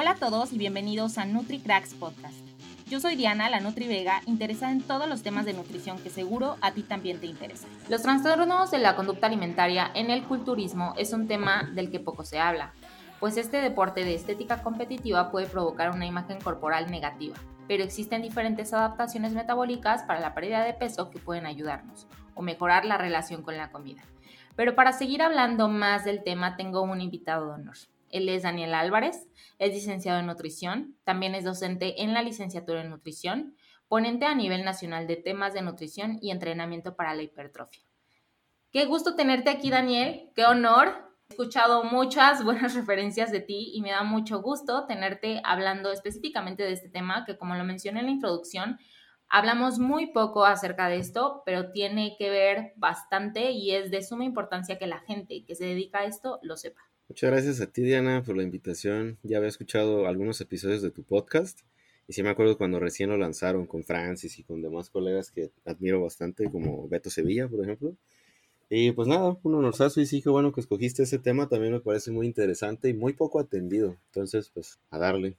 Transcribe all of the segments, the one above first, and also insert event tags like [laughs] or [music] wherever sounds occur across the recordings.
Hola a todos y bienvenidos a NutriCracks Podcast. Yo soy Diana, la Nutri Vega, interesada en todos los temas de nutrición que seguro a ti también te interesan. Los trastornos de la conducta alimentaria en el culturismo es un tema del que poco se habla, pues este deporte de estética competitiva puede provocar una imagen corporal negativa, pero existen diferentes adaptaciones metabólicas para la pérdida de peso que pueden ayudarnos o mejorar la relación con la comida. Pero para seguir hablando más del tema tengo un invitado de honor. Él es Daniel Álvarez, es licenciado en nutrición, también es docente en la licenciatura en nutrición, ponente a nivel nacional de temas de nutrición y entrenamiento para la hipertrofia. Qué gusto tenerte aquí, Daniel, qué honor. He escuchado muchas [laughs] buenas referencias de ti y me da mucho gusto tenerte hablando específicamente de este tema que, como lo mencioné en la introducción, hablamos muy poco acerca de esto, pero tiene que ver bastante y es de suma importancia que la gente que se dedica a esto lo sepa. Muchas gracias a ti, Diana, por la invitación. Ya había escuchado algunos episodios de tu podcast y sí me acuerdo cuando recién lo lanzaron con Francis y con demás colegas que admiro bastante, como Beto Sevilla, por ejemplo. Y pues nada, un honorazo y sí que bueno que escogiste ese tema, también me parece muy interesante y muy poco atendido. Entonces, pues a darle.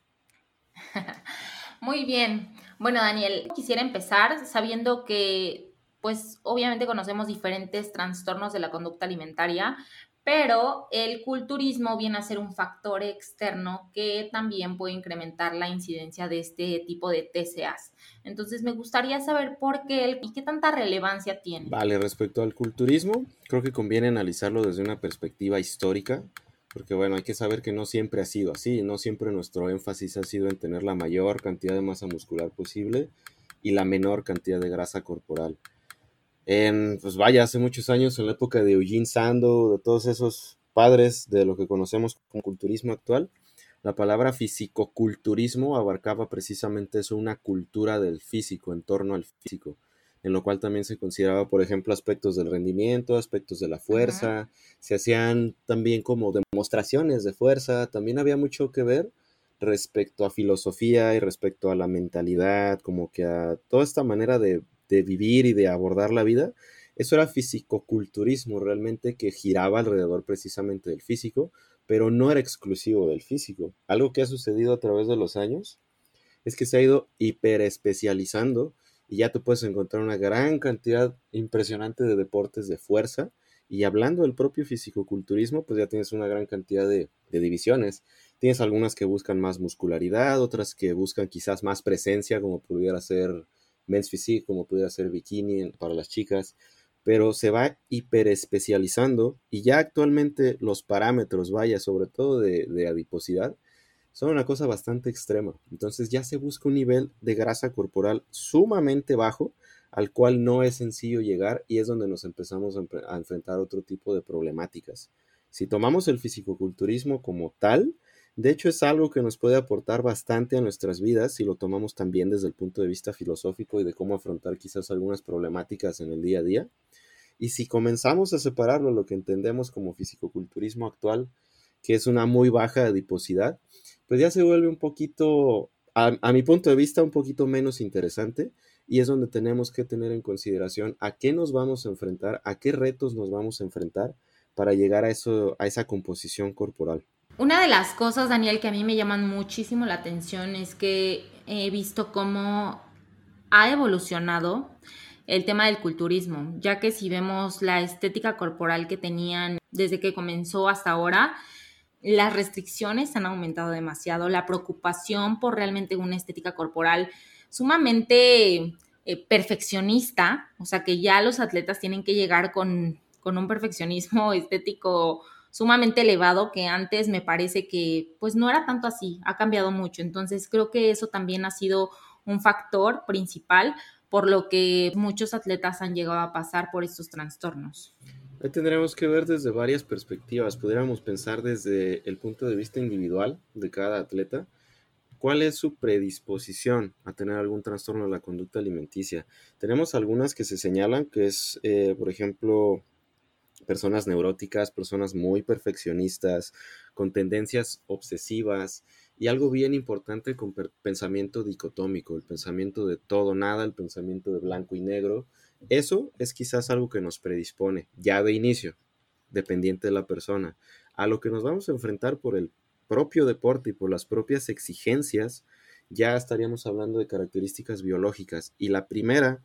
[laughs] muy bien. Bueno, Daniel, quisiera empezar sabiendo que pues obviamente conocemos diferentes trastornos de la conducta alimentaria, pero el culturismo viene a ser un factor externo que también puede incrementar la incidencia de este tipo de TCAs. Entonces me gustaría saber por qué y qué tanta relevancia tiene. Vale, respecto al culturismo, creo que conviene analizarlo desde una perspectiva histórica, porque bueno, hay que saber que no siempre ha sido así, no siempre nuestro énfasis ha sido en tener la mayor cantidad de masa muscular posible y la menor cantidad de grasa corporal en, pues vaya, hace muchos años, en la época de Eugene Sando, de todos esos padres de lo que conocemos como culturismo actual, la palabra fisicoculturismo abarcaba precisamente eso, una cultura del físico, en torno al físico, en lo cual también se consideraba, por ejemplo, aspectos del rendimiento, aspectos de la fuerza, se hacían también como demostraciones de fuerza, también había mucho que ver respecto a filosofía y respecto a la mentalidad, como que a toda esta manera de de vivir y de abordar la vida, eso era fisicoculturismo realmente que giraba alrededor precisamente del físico, pero no era exclusivo del físico. Algo que ha sucedido a través de los años es que se ha ido hiperespecializando y ya tú puedes encontrar una gran cantidad impresionante de deportes de fuerza. Y hablando del propio fisicoculturismo, pues ya tienes una gran cantidad de, de divisiones. Tienes algunas que buscan más muscularidad, otras que buscan quizás más presencia, como pudiera ser men's physique, como pudiera ser bikini para las chicas, pero se va hiperespecializando y ya actualmente los parámetros, vaya, sobre todo de, de adiposidad, son una cosa bastante extrema. Entonces ya se busca un nivel de grasa corporal sumamente bajo al cual no es sencillo llegar y es donde nos empezamos a, enfrentar otro tipo de problemáticas. Si tomamos el fisicoculturismo como tal, de hecho, es algo que nos puede aportar bastante a nuestras vidas si lo tomamos también desde el punto de vista filosófico y de cómo afrontar quizás algunas problemáticas en el día a día. Y si comenzamos a separarlo, lo que entendemos como fisicoculturismo actual, que es una muy baja adiposidad, pues ya se vuelve un poquito, a, a mi punto de vista, un poquito menos interesante y es donde tenemos que tener en consideración a qué nos vamos a enfrentar, a qué retos nos vamos a enfrentar para llegar a, eso, a esa composición corporal. Una de las cosas, Daniel, que a mí me llaman muchísimo la atención es que he visto cómo ha evolucionado el tema del culturismo, ya que si vemos la estética corporal que tenían desde que comenzó hasta ahora, las restricciones han aumentado demasiado, la preocupación por realmente una estética corporal sumamente eh, perfeccionista, o sea que ya los atletas tienen que llegar con, con un perfeccionismo estético sumamente elevado que antes me parece que pues no era tanto así, ha cambiado mucho. Entonces creo que eso también ha sido un factor principal por lo que muchos atletas han llegado a pasar por estos trastornos. Ahí tendremos que ver desde varias perspectivas. Pudiéramos pensar desde el punto de vista individual de cada atleta. ¿Cuál es su predisposición a tener algún trastorno de la conducta alimenticia? Tenemos algunas que se señalan, que es, eh, por ejemplo, personas neuróticas, personas muy perfeccionistas, con tendencias obsesivas y algo bien importante con pensamiento dicotómico, el pensamiento de todo nada, el pensamiento de blanco y negro. Eso es quizás algo que nos predispone ya de inicio, dependiente de la persona. A lo que nos vamos a enfrentar por el propio deporte y por las propias exigencias, ya estaríamos hablando de características biológicas. Y la primera,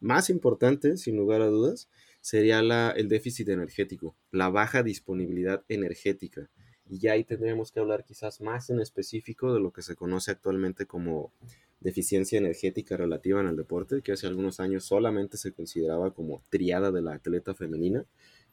más importante, sin lugar a dudas, sería la, el déficit energético, la baja disponibilidad energética. Y ya ahí tendríamos que hablar quizás más en específico de lo que se conoce actualmente como deficiencia energética relativa en el deporte, que hace algunos años solamente se consideraba como triada de la atleta femenina.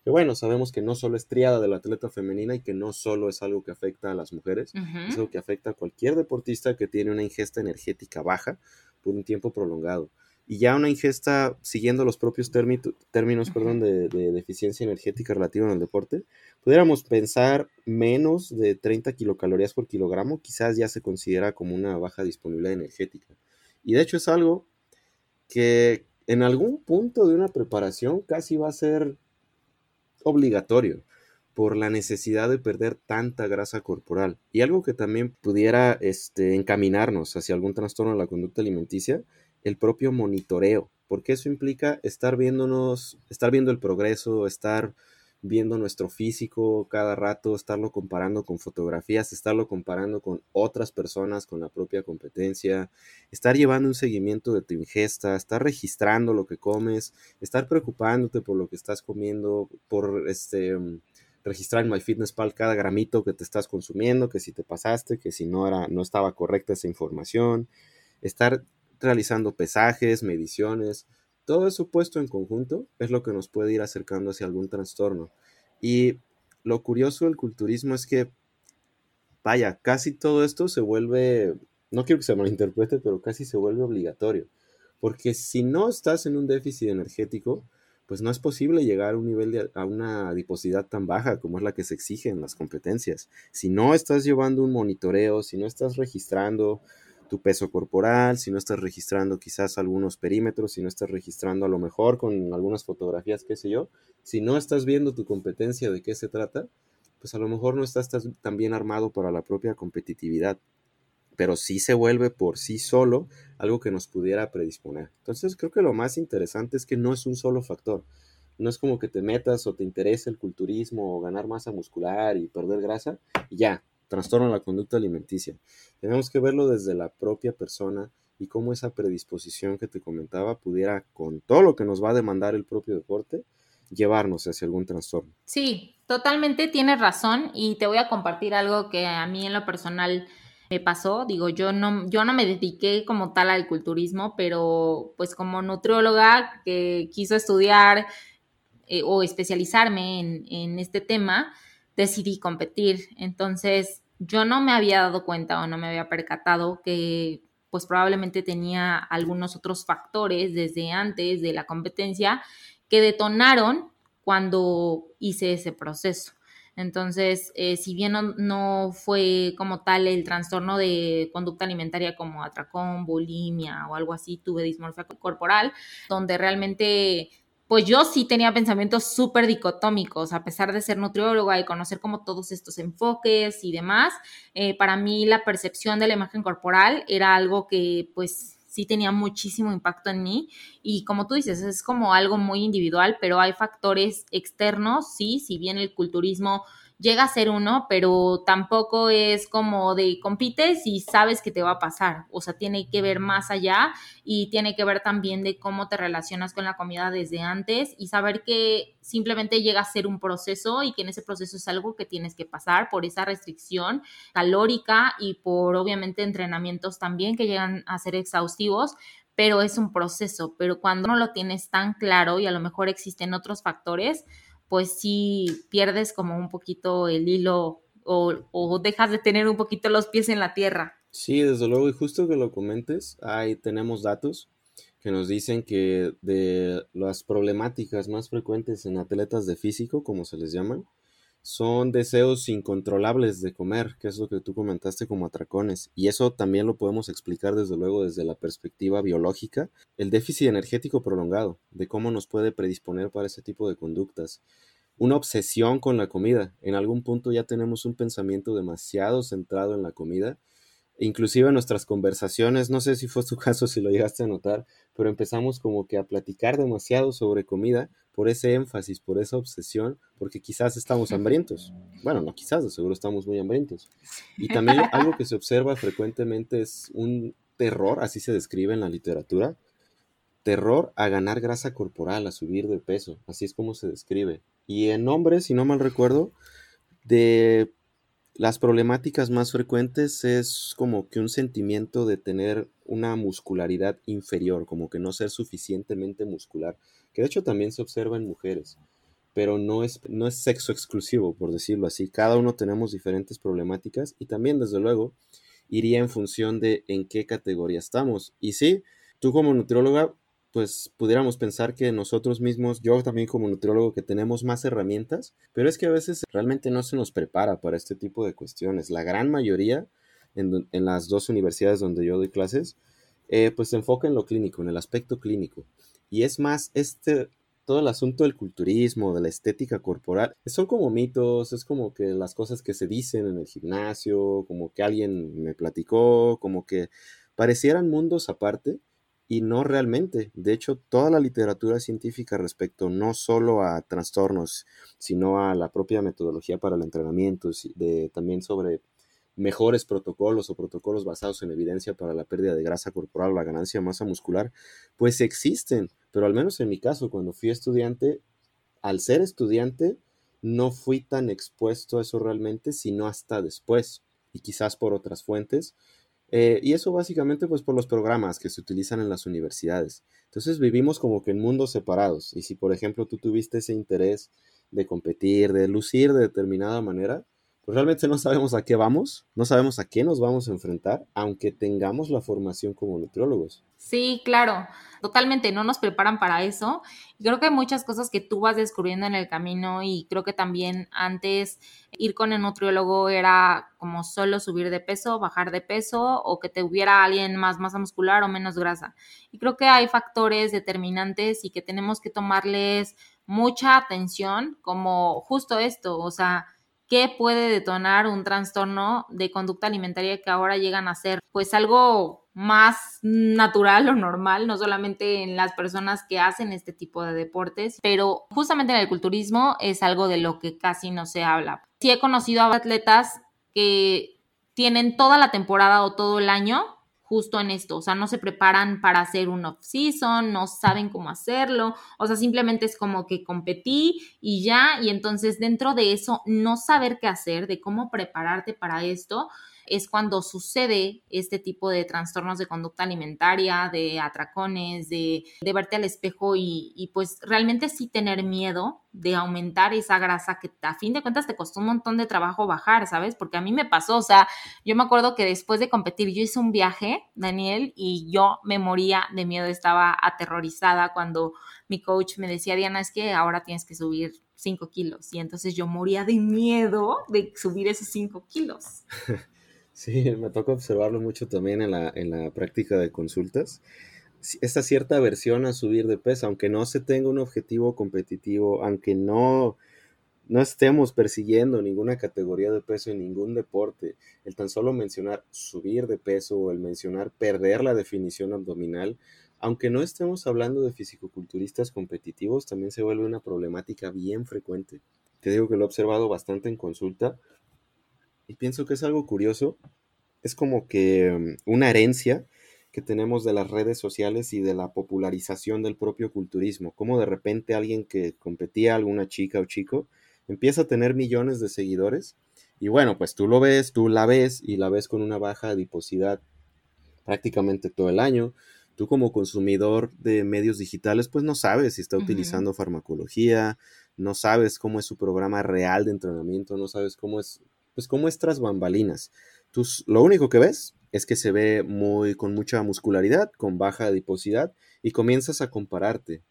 Que bueno, sabemos que no solo es triada de la atleta femenina y que no solo es algo que afecta a las mujeres, es algo que afecta a cualquier deportista que tiene una ingesta energética baja por un tiempo prolongado y ya una ingesta siguiendo los propios términos perdón, de, deficiencia energética relativa en el deporte, pudiéramos pensar menos de 30 kilocalorías por kilogramo, quizás ya se considera como una baja disponibilidad energética. Y de hecho es algo que en algún punto de una preparación casi va a ser obligatorio por la necesidad de perder tanta grasa corporal. Y algo que también pudiera este, encaminarnos hacia algún trastorno de la conducta alimenticia el propio monitoreo, porque eso implica estar viéndonos, estar viendo el progreso, estar viendo nuestro físico cada rato, estarlo comparando con fotografías, estarlo comparando con otras personas, con la propia competencia, estar llevando un seguimiento de tu ingesta, estar registrando lo que comes, estar preocupándote por lo que estás comiendo, por este registrar en MyFitnessPal cada gramito que te estás consumiendo, que si te pasaste, que si no era no estaba correcta esa información, estar realizando pesajes, mediciones, todo eso puesto en conjunto es lo que nos puede ir acercando hacia algún trastorno. Y lo curioso del culturismo es que, vaya, casi todo esto se vuelve, no quiero que se malinterprete, pero casi se vuelve obligatorio. Porque si no estás en un déficit energético, pues no es posible llegar a un nivel de, a una adiposidad tan baja como es la que se exige en las competencias. Si no estás llevando un monitoreo, si no estás registrando tu peso corporal, si no estás registrando quizás algunos perímetros, si no estás registrando a lo mejor con algunas fotografías, qué sé yo, si no estás viendo tu competencia de qué se trata, pues a lo mejor no estás tan bien armado para la propia competitividad, pero sí se vuelve por sí solo algo que nos pudiera predisponer. Entonces creo que lo más interesante es que no es un solo factor. No es como que te metas o te interese el culturismo o ganar masa muscular y perder grasa y ya, trastorno la conducta alimenticia. Tenemos que verlo desde la propia persona y cómo esa predisposición que te comentaba pudiera, con todo lo que nos va a demandar el propio deporte, llevarnos hacia algún trastorno. Sí, totalmente tienes razón y te voy a compartir algo que a mí en lo personal me pasó. Digo, yo no, yo no me dediqué como tal al culturismo, pero pues como nutrióloga que quiso estudiar eh, o especializarme en, en este tema, decidí competir. Entonces, yo no me había dado cuenta o no me había percatado que pues probablemente tenía algunos otros factores desde antes de la competencia que detonaron cuando hice ese proceso. Entonces, eh, si bien no, fue como tal el trastorno de conducta alimentaria como atracón, bulimia o algo así, tuve dismorfia corporal, donde realmente pues yo sí tenía pensamientos súper dicotómicos, a pesar de ser nutrióloga y conocer como todos estos enfoques y demás, eh, para mí la percepción de la imagen corporal era algo que pues sí tenía muchísimo impacto en mí. Y como tú dices, es como algo muy individual, pero hay factores externos, sí, si bien el culturismo llega a ser uno, pero tampoco es como de compites y sabes que te va a pasar. O sea, tiene que ver más allá y tiene que ver también de cómo te relacionas con la comida desde antes y saber que simplemente llega a ser un proceso y que en ese proceso es algo que tienes que pasar por esa restricción calórica y por obviamente entrenamientos también que llegan a ser exhaustivos, pero es un proceso, pero cuando no lo tienes tan claro y a lo mejor existen otros factores, pues sí pierdes como un poquito el hilo o, dejas de tener un poquito los pies en la tierra. Sí, desde luego, y justo que lo comentes, ahí tenemos datos que nos dicen que de las problemáticas más frecuentes en atletas de físico, como se les llaman, son deseos incontrolables de comer, que es lo que tú comentaste como atracones. Y eso también lo podemos explicar desde luego desde la perspectiva biológica, el déficit energético prolongado, de cómo nos puede predisponer para ese tipo de conductas. Una obsesión con la comida. En algún punto ya tenemos un pensamiento demasiado centrado en la comida inclusive en nuestras conversaciones, no sé si fue tu caso, si lo llegaste a notar, pero empezamos como que a platicar demasiado sobre comida por ese énfasis, por esa obsesión, porque quizás estamos hambrientos. Bueno, no quizás, de seguro estamos muy hambrientos. Y también [laughs] algo que se observa frecuentemente es un terror, así se describe en la literatura, terror a ganar grasa corporal, a subir de peso, así es como se describe. Y en hombres, si no mal recuerdo, de las problemáticas más frecuentes es como que un sentimiento de tener una muscularidad inferior, como que no ser suficientemente muscular, que de hecho también se observa en mujeres, pero no es, no es sexo exclusivo, por decirlo así. Cada uno tenemos diferentes problemáticas y también, desde luego, iría en función de en qué categoría estamos. Y sí, tú como nutrióloga pues pudiéramos pensar que nosotros mismos, yo también como nutriólogo, que tenemos más herramientas, pero es que a veces realmente no se nos prepara para este tipo de cuestiones. La gran mayoría en, las dos universidades donde yo doy clases, eh, pues se enfoca en lo clínico, en el aspecto clínico. Y es más, este, todo el asunto del culturismo, de la estética corporal, son como mitos, es como que las cosas que se dicen en el gimnasio, como que alguien me platicó, como que parecieran mundos aparte y no realmente. De hecho, toda la literatura científica respecto no solo a trastornos, sino a la propia metodología para el entrenamiento, de, también sobre mejores protocolos o protocolos basados en evidencia para la pérdida de grasa corporal o la ganancia de masa muscular, pues existen. Pero al menos en mi caso, cuando fui estudiante, al ser estudiante, no fui tan expuesto a eso realmente, sino hasta después, y quizás por otras fuentes, eh, y eso básicamente pues por los programas que se utilizan en las universidades. Entonces vivimos como que en mundos separados. Y si por ejemplo tú tuviste ese interés de competir, de lucir de determinada manera, pues realmente no sabemos a qué vamos, no sabemos a qué nos vamos a enfrentar, aunque tengamos la formación como nutriólogos. Sí, claro, totalmente, no nos preparan para eso. Y creo que hay muchas cosas que tú vas descubriendo en el camino y creo que también antes ir con el nutriólogo era como solo subir de peso, bajar de peso o que te hubiera alguien más masa muscular o menos grasa. Y creo que hay factores determinantes y que tenemos que tomarles mucha atención como justo esto, o sea, ¿Qué puede detonar un trastorno de conducta alimentaria que ahora llegan a ser pues algo más natural o normal, no solamente en las personas que hacen este tipo de deportes, pero justamente en el culturismo es algo de lo que casi no se habla. Sí he conocido a atletas que tienen toda la temporada o todo el año justo en esto, o sea, no se preparan para hacer un off-season, no saben cómo hacerlo, o sea, simplemente es como que competí y ya, y entonces dentro de eso, no saber qué hacer, de cómo prepararte para esto, es cuando sucede este tipo de trastornos de conducta alimentaria, de atracones, de, verte al espejo y, pues realmente sí tener miedo de aumentar esa grasa que a fin de cuentas te costó un montón de trabajo bajar, ¿sabes? Porque a mí me pasó, o sea, yo me acuerdo que después de competir yo hice un viaje, Daniel, y yo me moría de miedo, estaba aterrorizada cuando mi coach me decía, Diana, es que ahora tienes que subir 5 kilos. Y entonces yo moría de miedo de subir esos 5 kilos. [laughs] Sí, me toca observarlo mucho también en la, en la práctica de consultas. Esta cierta aversión a subir de peso, aunque no se tenga un objetivo competitivo, aunque no, no estemos persiguiendo ninguna categoría de peso en ningún deporte, el tan solo mencionar subir de peso o el mencionar perder la definición abdominal, aunque no estemos hablando de fisicoculturistas competitivos, también se vuelve una problemática bien frecuente. Te digo que lo he observado bastante en consulta y pienso que es algo curioso. Es como que mm, una herencia que tenemos de las redes sociales y de la popularización del propio culturismo. Como de repente alguien que competía, alguna chica o chico, empieza a tener millones de seguidores. Y bueno, pues tú lo ves, tú la ves y la ves con una baja adiposidad prácticamente todo el año. Tú como consumidor de medios digitales, pues no sabes si está utilizando farmacología, no sabes cómo es su programa real de entrenamiento, no sabes cómo es pues como tras bambalinas. Tú, lo único que ves es que se ve muy con mucha muscularidad, con baja adiposidad y comienzas a compararte.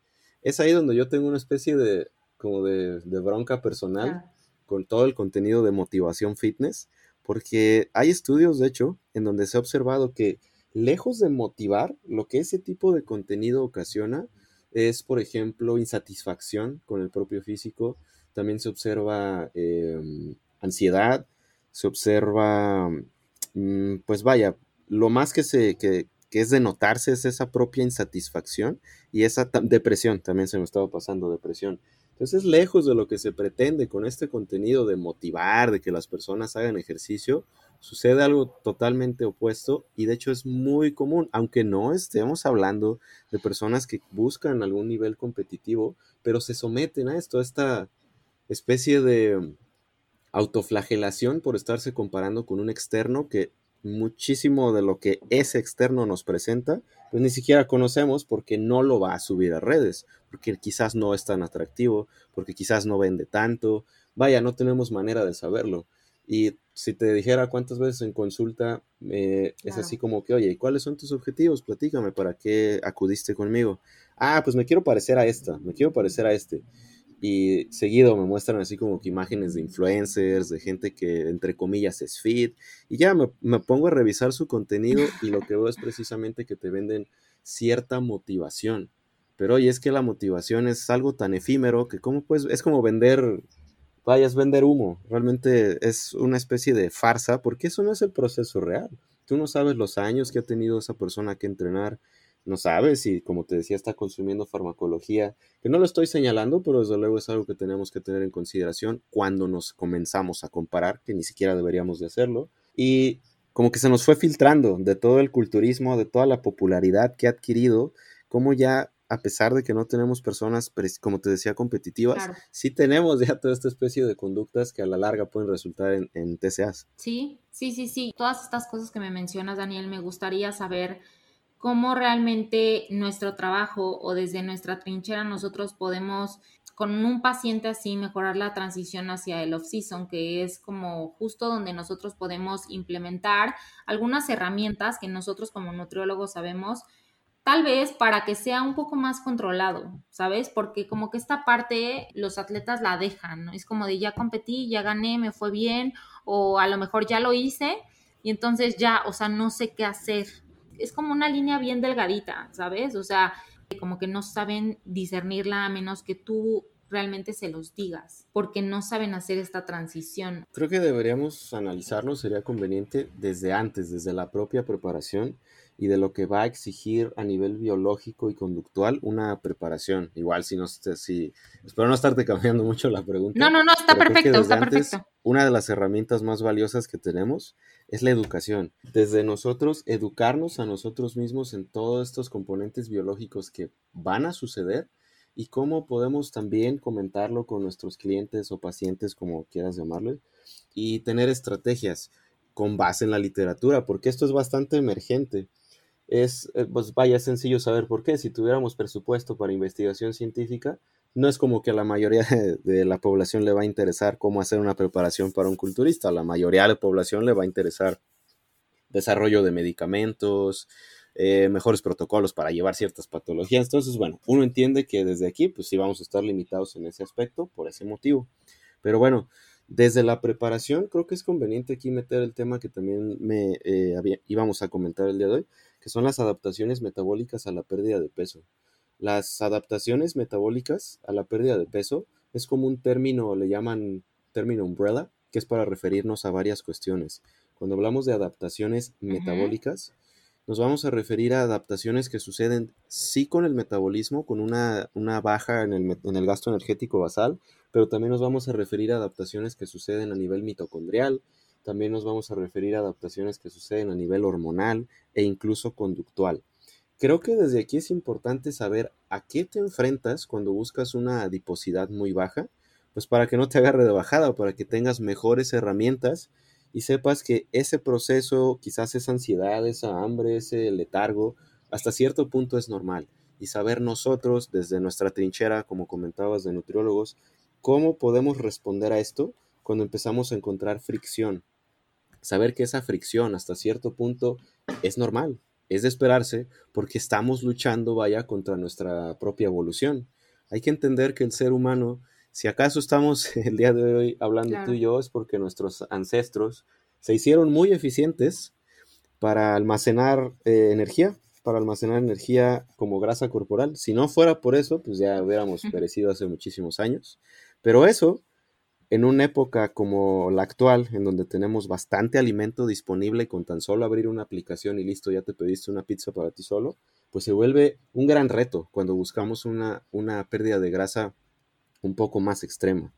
Es ahí donde yo tengo una especie de como de, bronca personal con todo el contenido de motivación fitness, porque hay estudios, de hecho, en donde se ha observado que lejos de motivar, lo que ese tipo de contenido ocasiona es, por ejemplo, insatisfacción con el propio físico. También se observa em, ansiedad, se observa mm, pues vaya, lo más que, se, que, que es de notarse es esa propia insatisfacción y esa depresión, también se me estaba pasando depresión. Entonces, lejos de lo que se pretende con este contenido de motivar, de que las personas hagan ejercicio, sucede algo totalmente opuesto y de hecho es muy común, aunque no estemos hablando de personas que buscan algún nivel competitivo, pero se someten a esto, a esta especie de autoflagelación por estarse comparando con un externo que muchísimo de lo que ese externo nos presenta, pues ni siquiera conocemos porque no lo va a subir a redes, porque quizás no es tan atractivo, porque quizás no vende tanto, vaya, no tenemos manera de saberlo. Y si te dijera cuántas veces en consulta eh, es así como que, oye, ¿y cuáles son tus objetivos? Platícame, ¿para qué acudiste conmigo? Ah, pues me quiero parecer a esta, me quiero parecer a este. Y seguido me muestran así como que imágenes de influencers, de gente que entre comillas es fit. Y ya me, me pongo a revisar su contenido [laughs] y lo que veo es precisamente que te venden cierta motivación. Pero oye, es que la motivación es algo tan efímero que como pues es como vender vayas a vender humo. Realmente es una especie de farsa porque eso no es el proceso real. Tú no sabes los años que ha tenido esa persona que entrenar, no sabes si, como te decía, está consumiendo farmacología, que no lo estoy señalando, pero desde luego es algo que tenemos que tener en consideración cuando nos comenzamos a comparar, que ni siquiera deberíamos de hacerlo. Y como que se nos fue filtrando de todo el culturismo, de toda la popularidad que ha adquirido, como ya a pesar de que no tenemos personas, como te decía, competitivas, sí tenemos ya toda esta especie de conductas que a la larga pueden resultar en, en, TCAs. Sí, sí, sí, sí. Todas estas cosas que me mencionas, Daniel, me gustaría saber cómo realmente nuestro trabajo o desde nuestra trinchera nosotros podemos con un paciente así mejorar la transición hacia el off-season, que es como justo donde nosotros podemos implementar algunas herramientas que nosotros como nutriólogos sabemos tal vez para que sea un poco más controlado, ¿sabes? Porque como que esta parte los atletas la dejan, ¿no? Es como de ya competí, ya gané, me fue bien, o a lo mejor ya lo hice y entonces ya, o sea, no sé qué hacer. Es como una línea bien delgadita, ¿sabes? O sea, como que no saben discernirla a menos que tú realmente se los digas, porque no saben hacer esta transición. Creo que deberíamos analizarlo, sería conveniente desde antes, desde la propia preparación y de lo que va a exigir a nivel biológico y conductual una preparación. Igual si no si espero no estarte [laughs] cambiando mucho la pregunta. No, no, no, está perfecto, está perfecto. Una de las herramientas más valiosas que tenemos es la educación. Desde nosotros educarnos a nosotros mismos en todos estos componentes biológicos que van a suceder y cómo podemos también comentarlo con nuestros clientes o pacientes, como quieras llamarle, y tener estrategias con base en la literatura, porque esto es bastante emergente es, eh, pues vaya, sencillo saber por qué. Si tuviéramos presupuesto para investigación científica, no es como que a la mayoría de, la población le va a interesar cómo hacer una preparación para un culturista. A la mayoría de la población le va a interesar desarrollo de medicamentos, eh, mejores protocolos para llevar ciertas patologías. Entonces, bueno, uno entiende que desde aquí, pues sí vamos a estar limitados en ese aspecto por ese motivo. Pero bueno, desde la preparación, creo que es conveniente aquí meter el tema que también me eh, íbamos a comentar el día de hoy, que son las adaptaciones metabólicas a la pérdida de peso. Las adaptaciones metabólicas a la pérdida de peso es como un término, le llaman término umbrella, que es para referirnos a varias cuestiones. Cuando hablamos de adaptaciones metabólicas, nos vamos a referir a adaptaciones que suceden sí con el metabolismo, con una, baja en el, en el, gasto energético basal, pero también nos vamos a referir a adaptaciones que suceden a nivel mitocondrial, también nos vamos a referir a adaptaciones que suceden a nivel hormonal e incluso conductual. Creo que desde aquí es importante saber a qué te enfrentas cuando buscas una adiposidad muy baja, pues para que no te agarre de bajada para que tengas mejores herramientas y sepas que ese proceso, quizás esa ansiedad, esa hambre, ese letargo, hasta cierto punto es normal. Y saber nosotros, desde nuestra trinchera, como comentabas de nutriólogos, cómo podemos responder a esto cuando empezamos a encontrar fricción saber que esa fricción hasta cierto punto es normal, es de esperarse porque estamos luchando, vaya, contra nuestra propia evolución. Hay que entender que el ser humano, si acaso estamos [laughs] el día de hoy hablando tú y yo, es porque nuestros ancestros se hicieron muy eficientes para almacenar eh, energía, para almacenar energía como grasa corporal. Si no fuera por eso, pues ya hubiéramos perecido hace muchísimos años. Pero eso en una época como la actual, en donde tenemos bastante alimento disponible con tan solo abrir una aplicación y listo, ya te pediste una pizza para ti solo, pues se vuelve un gran reto cuando buscamos una, una pérdida de grasa un poco más extrema.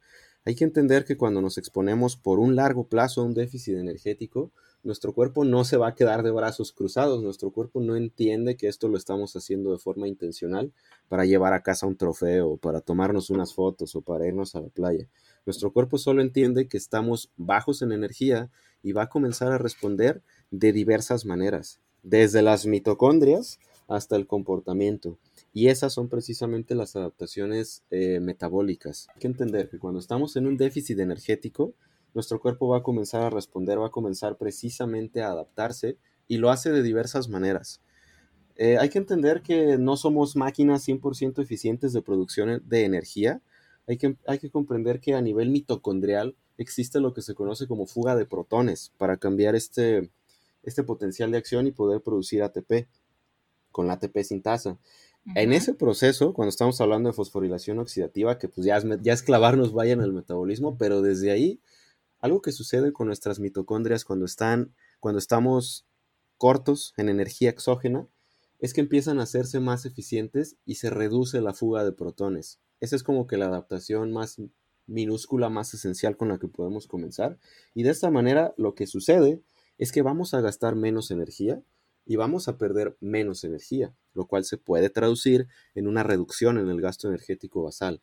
Hay que entender que cuando nos exponemos por un largo plazo a un déficit energético, nuestro cuerpo no se va a quedar de brazos cruzados, nuestro cuerpo no entiende que esto lo estamos haciendo de forma intencional para llevar a casa un trofeo, para tomarnos unas fotos o para irnos a la playa. Nuestro cuerpo solo entiende que estamos bajos en energía y va a comenzar a responder de diversas maneras, desde las mitocondrias hasta el comportamiento. Y esas son precisamente las adaptaciones eh, metabólicas. Hay que entender que cuando estamos en un déficit energético, nuestro cuerpo va a comenzar a responder, va a comenzar precisamente a adaptarse y lo hace de diversas maneras. Eh, hay que entender que no somos máquinas 100% eficientes de producción de energía. Hay que, hay que comprender que a nivel mitocondrial existe lo que se conoce como fuga de protones para cambiar este, este potencial de acción y poder producir ATP con la ATP En ese proceso, cuando estamos hablando de fosforilación oxidativa, que pues ya es, ya es clavarnos vaya en el metabolismo, pero desde ahí algo que sucede con nuestras mitocondrias cuando están, cuando estamos cortos en energía exógena, es que empiezan a hacerse más eficientes y se reduce la fuga de protones. Esa es como que la adaptación más minúscula, más esencial con la que podemos comenzar. Y de esta manera lo que sucede es que vamos a gastar menos energía y vamos a perder menos energía, lo cual se puede traducir en una reducción en el gasto energético basal.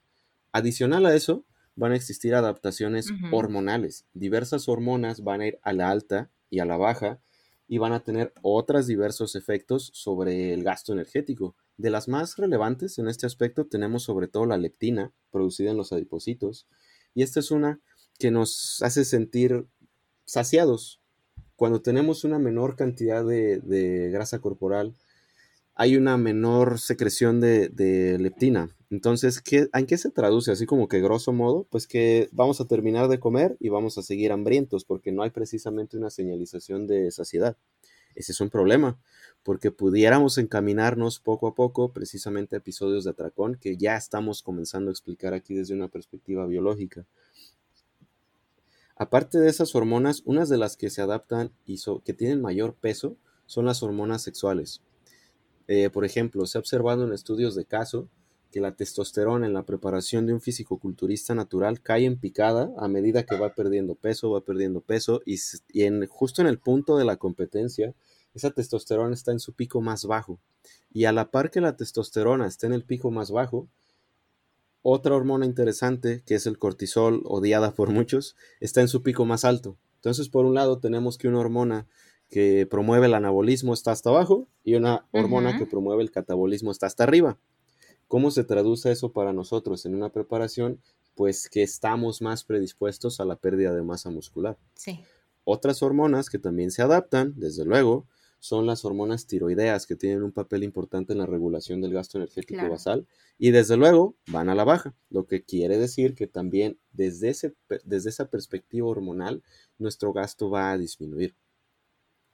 Adicional a eso, van a existir adaptaciones hormonales. Diversas hormonas van a ir a la alta y a la baja y van a tener otros diversos efectos sobre el gasto energético. De las más relevantes en este aspecto tenemos sobre todo la leptina, producida en los adipocitos, y esta es una que nos hace sentir saciados. Cuando tenemos una menor cantidad de grasa corporal, hay una menor secreción de, leptina. Entonces, ¿qué, ¿en qué se traduce? Así como que grosso modo, pues que vamos a terminar de comer y vamos a seguir hambrientos porque no hay precisamente una señalización de saciedad. Ese es un problema, porque pudiéramos encaminarnos poco a poco precisamente a episodios de atracón que ya estamos comenzando a explicar aquí desde una perspectiva biológica. Aparte de esas hormonas, unas de las que se adaptan y que tienen mayor peso son las hormonas sexuales. Eh, por ejemplo, se ha observado en estudios de caso que la testosterona en la preparación de un fisicoculturista natural cae en picada a medida que va perdiendo peso, va perdiendo peso y, justo en el punto de la competencia, esa testosterona está en su pico más bajo. Y a la par que la testosterona está en el pico más bajo, otra hormona interesante, que es el cortisol, odiada por muchos, está en su pico más alto. Entonces, por un lado, tenemos que una hormona que promueve el anabolismo está hasta abajo y una hormona que promueve el catabolismo está hasta arriba. ¿Cómo se traduce eso para nosotros en una preparación? Pues que estamos más predispuestos a la pérdida de masa muscular. Sí. Otras hormonas que también se adaptan, desde luego, son las hormonas tiroideas que tienen un papel importante en la regulación del gasto energético basal y desde luego van a la baja, lo que quiere decir que también desde, ese, desde esa perspectiva hormonal nuestro gasto va a disminuir.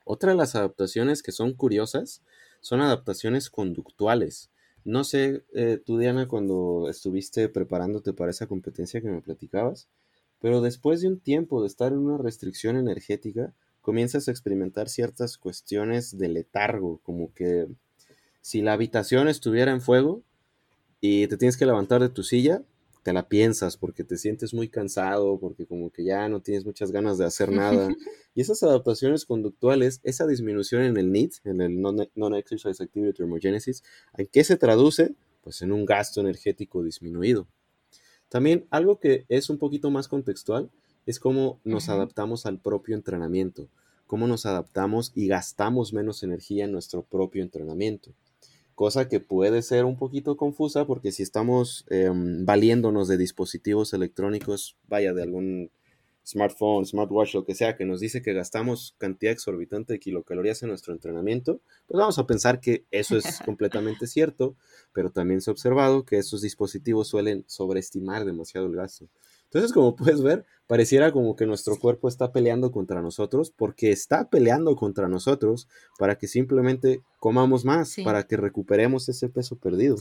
Otra de las adaptaciones que son curiosas son adaptaciones conductuales. No sé, eh, tú Diana, cuando estuviste preparándote para esa competencia que me platicabas, pero después de un tiempo de estar en una restricción energética, comienzas a experimentar ciertas cuestiones de letargo, como que si la habitación estuviera en fuego y te tienes que levantar de tu silla, te la piensas porque te sientes muy cansado, porque como que ya no tienes muchas ganas de hacer nada. [laughs] y esas adaptaciones conductuales, esa disminución en el NEAT, en el Non-Exercise Activity Thermogenesis, ¿en qué se traduce? Pues en un gasto energético disminuido. También algo que es un poquito más contextual es cómo nos adaptamos al propio entrenamiento, cómo nos adaptamos y gastamos menos energía en nuestro propio entrenamiento cosa que puede ser un poquito confusa porque si estamos em, valiéndonos de dispositivos electrónicos, vaya de algún smartphone, smartwatch, lo que sea, que nos dice que gastamos cantidad exorbitante de kilocalorías en nuestro entrenamiento, pues vamos a pensar que eso es [laughs] completamente cierto, pero también se ha observado que esos dispositivos suelen sobreestimar demasiado el gasto. Entonces, como puedes ver, pareciera como que nuestro cuerpo está peleando contra nosotros porque está peleando contra nosotros para que simplemente comamos más, para que recuperemos ese peso perdido.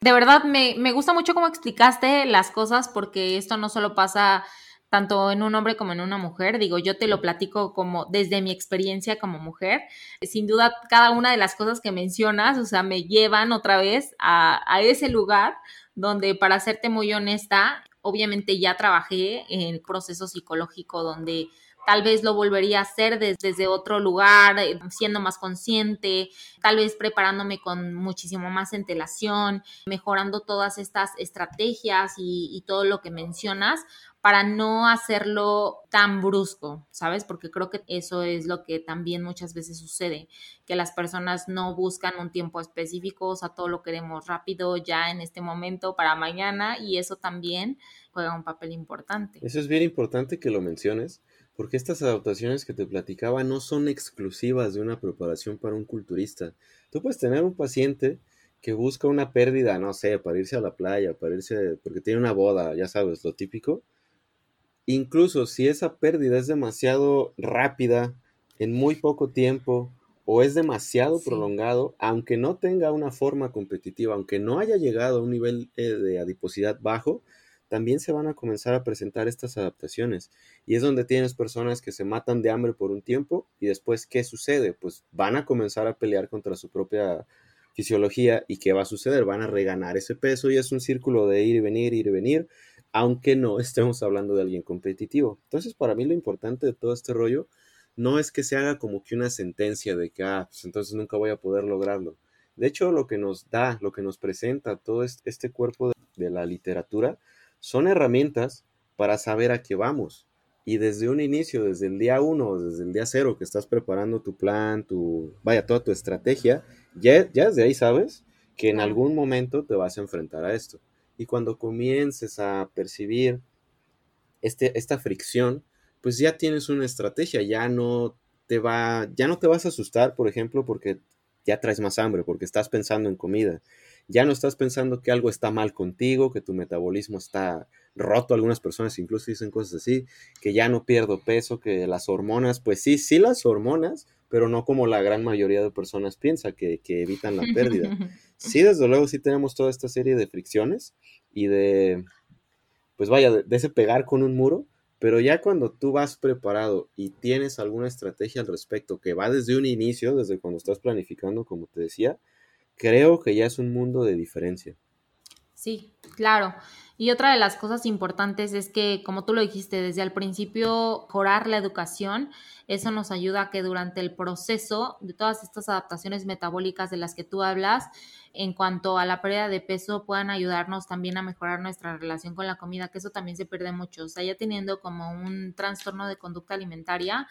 De verdad, me, me gusta mucho cómo explicaste las cosas porque esto no solo pasa tanto en un hombre como en una mujer. Digo, yo te lo platico como desde mi experiencia como mujer. Sin duda, cada una de las cosas que mencionas, o sea, me llevan otra vez a, a ese lugar donde, para serte muy honesta, obviamente ya trabajé en el proceso psicológico donde tal vez lo volvería a hacer desde otro lugar, eh, siendo más consciente, tal vez preparándome con muchísimo más entelación, mejorando todas estas estrategias y todo lo que mencionas para no hacerlo tan brusco, ¿sabes? Porque creo que eso es lo que también muchas veces sucede, que las personas no buscan un tiempo específico, o sea, todo lo queremos rápido ya en este momento para mañana y eso también juega un papel importante. Eso es bien importante que lo menciones, porque estas adaptaciones que te platicaba no son exclusivas de una preparación para un culturista. Tú puedes tener un paciente que busca una pérdida, no sé, para irse a la playa, para irse, porque tiene una boda, ya sabes, lo típico, incluso si esa pérdida es demasiado rápida, en muy poco tiempo, o es demasiado prolongado, aunque no tenga una forma competitiva, aunque no haya llegado a un nivel eh, de adiposidad bajo, también se van a comenzar a presentar estas adaptaciones. Y es donde tienes personas que se matan de hambre por un tiempo y después, ¿qué sucede? Pues van a comenzar a pelear contra su propia fisiología y ¿qué va a suceder? Van a reganar ese peso y es un círculo de ir y venir, ir y venir, aunque no [laughs] estemos hablando de alguien competitivo. Entonces, para mí lo importante de todo este rollo no es que se haga como que una sentencia de que, ah, pues entonces nunca voy a poder lograrlo. De hecho, lo que nos da, lo que nos presenta todo este cuerpo de la literatura son herramientas para saber a qué vamos. Y desde un inicio, desde el día uno, desde el día cero que estás preparando tu plan, tu, vaya, toda tu estrategia, ya, ya desde ahí sabes que en algún momento te vas a enfrentar a esto. Y cuando comiences a percibir este, esta fricción, pues ya tienes una estrategia, ya no te va, ya no te vas a asustar, por ejemplo, porque ya traes más hambre, porque estás pensando en comida. Ya no estás pensando que algo está mal contigo, que tu metabolismo está roto. Algunas personas incluso dicen cosas así, que ya no pierdo peso, que las hormonas, pues sí, sí las hormonas, pero no como la gran mayoría de personas piensa, que, que evitan la [laughs] pérdida. Sí, desde luego, sí tenemos toda esta serie de fricciones y de, pues vaya, de, ese pegar con un muro, pero ya cuando tú vas preparado y tienes alguna estrategia al respecto que va desde un inicio, desde cuando estás planificando, como te decía, creo que ya es un mundo de diferencia. Sí, claro. Y otra de las cosas importantes es que, como tú lo dijiste, desde el principio, mejorar la educación, eso nos ayuda a que durante el proceso de todas estas adaptaciones metabólicas de las que tú hablas, en cuanto a la pérdida de peso, puedan ayudarnos también a mejorar nuestra relación con la comida, que eso también se pierde mucho. O sea, ya teniendo como un trastorno de conducta alimentaria,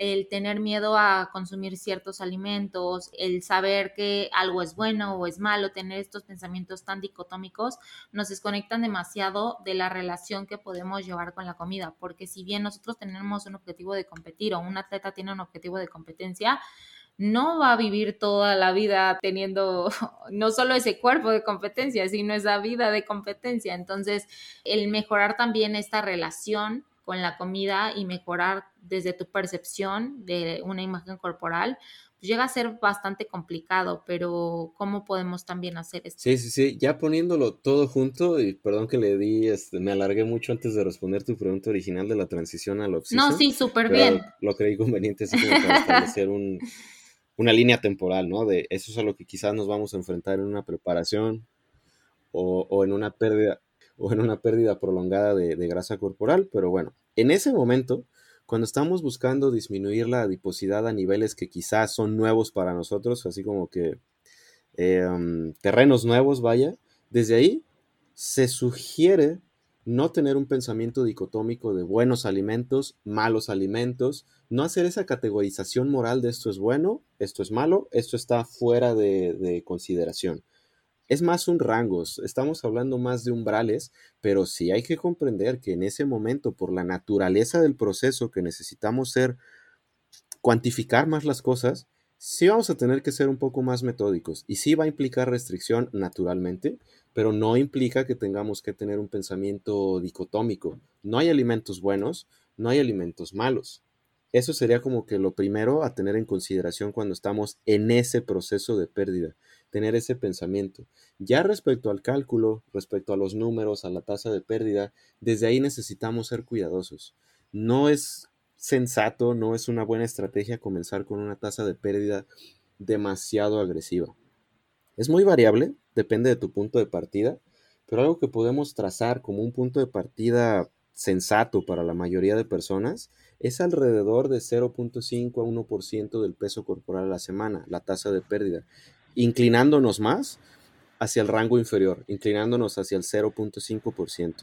el tener miedo a consumir ciertos alimentos, el saber que algo es bueno o es malo, tener estos pensamientos tan dicotómicos, nos desconectan demasiado de la relación que podemos llevar con la comida, porque si bien nosotros tenemos un objetivo de competir o un atleta tiene un objetivo de competencia, no va a vivir toda la vida teniendo [laughs] no solo ese cuerpo de competencia, sino esa vida de competencia. Entonces, el mejorar también esta relación con la comida y mejorar desde tu percepción de una imagen corporal, pues llega a ser bastante complicado, pero ¿cómo podemos también hacer esto? Sí, sí, sí, ya poniéndolo todo junto, y perdón que le di, este, me alargué mucho antes de responder tu pregunta original de la transición al oxígeno. No, sí, súper bien. Lo creí conveniente así como para establecer un, una línea temporal, ¿no? De eso es a lo que quizás nos vamos a enfrentar en una preparación o, o en una pérdida o en una pérdida prolongada de, grasa corporal, pero bueno, en ese momento, cuando estamos buscando disminuir la adiposidad a niveles que quizás son nuevos para nosotros, así como que em, terrenos nuevos, vaya, desde ahí se sugiere no tener un pensamiento dicotómico de buenos alimentos, malos alimentos, no hacer esa categorización moral de esto es bueno, esto es malo, esto está fuera de consideración es más un rango, estamos hablando más de umbrales, pero sí hay que comprender que en ese momento, por la naturaleza del proceso que necesitamos ser, cuantificar más las cosas, sí vamos a tener que ser un poco más metódicos y sí va a implicar restricción naturalmente, pero no implica que tengamos que tener un pensamiento dicotómico. No hay alimentos buenos, no hay alimentos malos. Eso sería como que lo primero a tener en consideración cuando estamos en ese proceso de pérdida, tener ese pensamiento. Ya respecto al cálculo, respecto a los números, a la tasa de pérdida, desde ahí necesitamos ser cuidadosos. No es sensato, no es una buena estrategia comenzar con una tasa de pérdida demasiado agresiva. Es muy variable, depende de tu punto de partida, pero algo que podemos trazar como un punto de partida sensato para la mayoría de personas es alrededor de 0.5 a 1% del peso corporal a la semana, la tasa de pérdida, inclinándonos más hacia el rango inferior, inclinándonos hacia el 0.5%.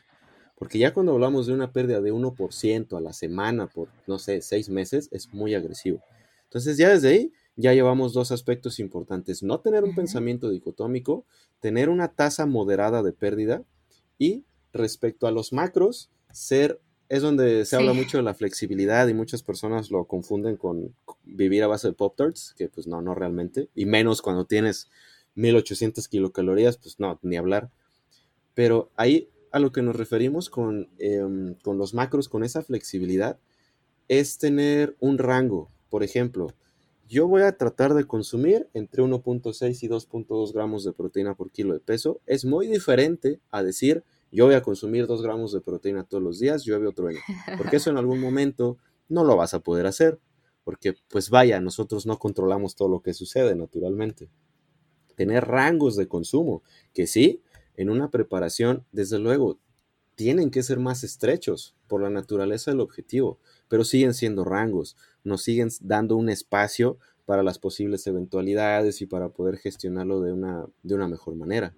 Porque ya cuando hablamos de una pérdida de 1% a la semana por, no sé, seis meses, es muy agresivo. Entonces ya desde ahí ya llevamos dos aspectos importantes. No tener un pensamiento dicotómico, tener una tasa moderada de pérdida y respecto a los macros, ser es donde se habla mucho de la flexibilidad y muchas personas lo confunden con vivir a base de Pop Tarts, que pues no, no realmente, y menos cuando tienes 1800 kilocalorías, pues no, ni hablar. Pero ahí a lo que nos referimos con, em, con los macros, con esa flexibilidad, es tener un rango. Por ejemplo, yo voy a tratar de consumir entre 1.6 y 2.2 gramos de proteína por kilo de peso. Es muy diferente a decir, yo voy a consumir 2 gramos de proteína todos los días, llueve otro trueno. Porque eso en algún momento no lo vas a poder hacer. Porque, pues vaya, nosotros no controlamos todo lo que sucede naturalmente. Tener rangos de consumo, que sí, en una preparación, desde luego, tienen que ser más estrechos por la naturaleza del objetivo, pero siguen siendo rangos, nos siguen dando un espacio para las posibles eventualidades y para poder gestionarlo de una, de una mejor manera.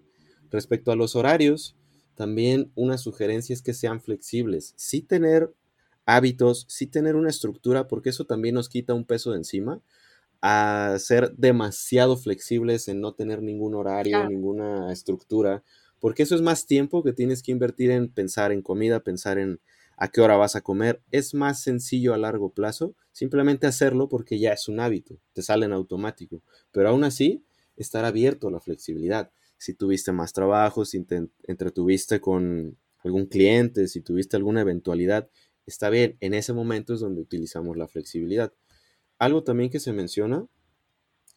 Respecto a los horarios, también una sugerencia es que sean flexibles, sí tener hábitos, sí tener una estructura, porque eso también nos quita un peso de encima, a ser demasiado flexibles en no tener ningún horario, ninguna estructura, porque eso es más tiempo que tienes que invertir en pensar en comida, pensar en a qué hora vas a comer. Es más sencillo a largo plazo simplemente hacerlo porque ya es un hábito, te sale en automático, pero aún así estar abierto a la flexibilidad. Si tuviste más trabajo, si te entretuviste con algún cliente, si tuviste alguna eventualidad, está bien, en ese momento es donde utilizamos la flexibilidad. Algo también que se menciona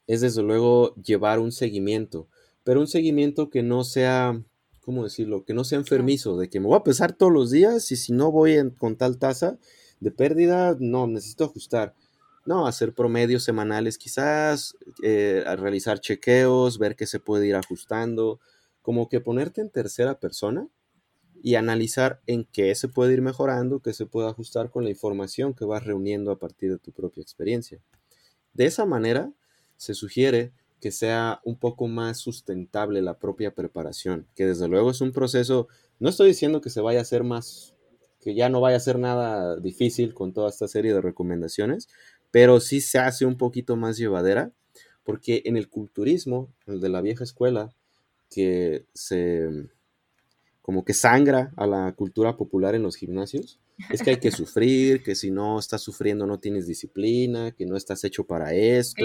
es desde luego llevar un seguimiento, pero un seguimiento que no sea ¿cómo decirlo? Que no sea enfermizo, de que me voy a pesar todos los días y si no voy con tal tasa de pérdida, no, necesito ajustar. No, hacer promedios semanales quizás, eh, realizar chequeos, ver qué se puede ir ajustando, como que ponerte en tercera persona y analizar en qué se puede ir mejorando, qué se puede ajustar con la información que vas reuniendo a partir de tu propia experiencia. De esa manera, se sugiere que sea un poco más sustentable la propia preparación, que desde luego es un proceso, no estoy diciendo que se vaya a hacer más, que ya no vaya a ser nada difícil con toda esta serie de recomendaciones, pero sí se hace un poquito más llevadera, porque en el culturismo, el de la vieja escuela, que se como que sangra a la cultura popular en los gimnasios, es que hay que [laughs] sufrir, que si no estás sufriendo no tienes disciplina, que no estás hecho para esto,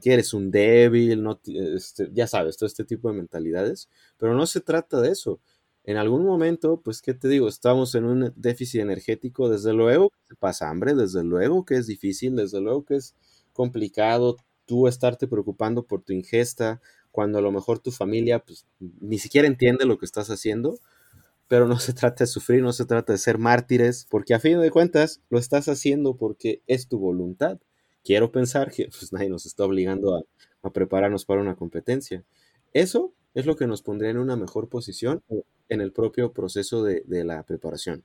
que eres un débil, no, este, ya sabes, todo este tipo de mentalidades, pero no se trata de eso. En algún momento, pues, ¿qué te digo? Estamos en un déficit energético, desde luego que pasa hambre, desde luego que es difícil, desde luego que es complicado tú estarte preocupando por tu ingesta, cuando a lo mejor tu familia pues, ni siquiera entiende lo que estás haciendo, pero no se trata de sufrir, no se trata de ser mártires, porque a fin de cuentas lo estás haciendo porque es tu voluntad. Quiero pensar que pues, nadie nos está obligando a, prepararnos para una competencia. Eso es lo que nos pondría en una mejor posición en el propio proceso de, de la preparación.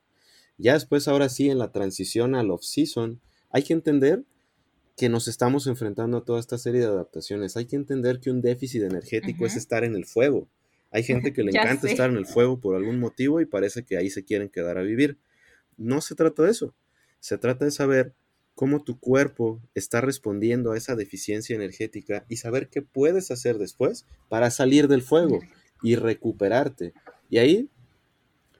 Ya después, ahora sí, en la transición al off-season, hay que entender que nos estamos enfrentando a toda esta serie de adaptaciones. Hay que entender que un déficit energético es estar en el fuego. Hay gente que le [laughs] encanta estar en el fuego por algún motivo y parece que ahí se quieren quedar a vivir. No se trata de eso. Se trata de saber cómo tu cuerpo está respondiendo a esa deficiencia energética y saber qué puedes hacer después para salir del fuego y recuperarte. Y ahí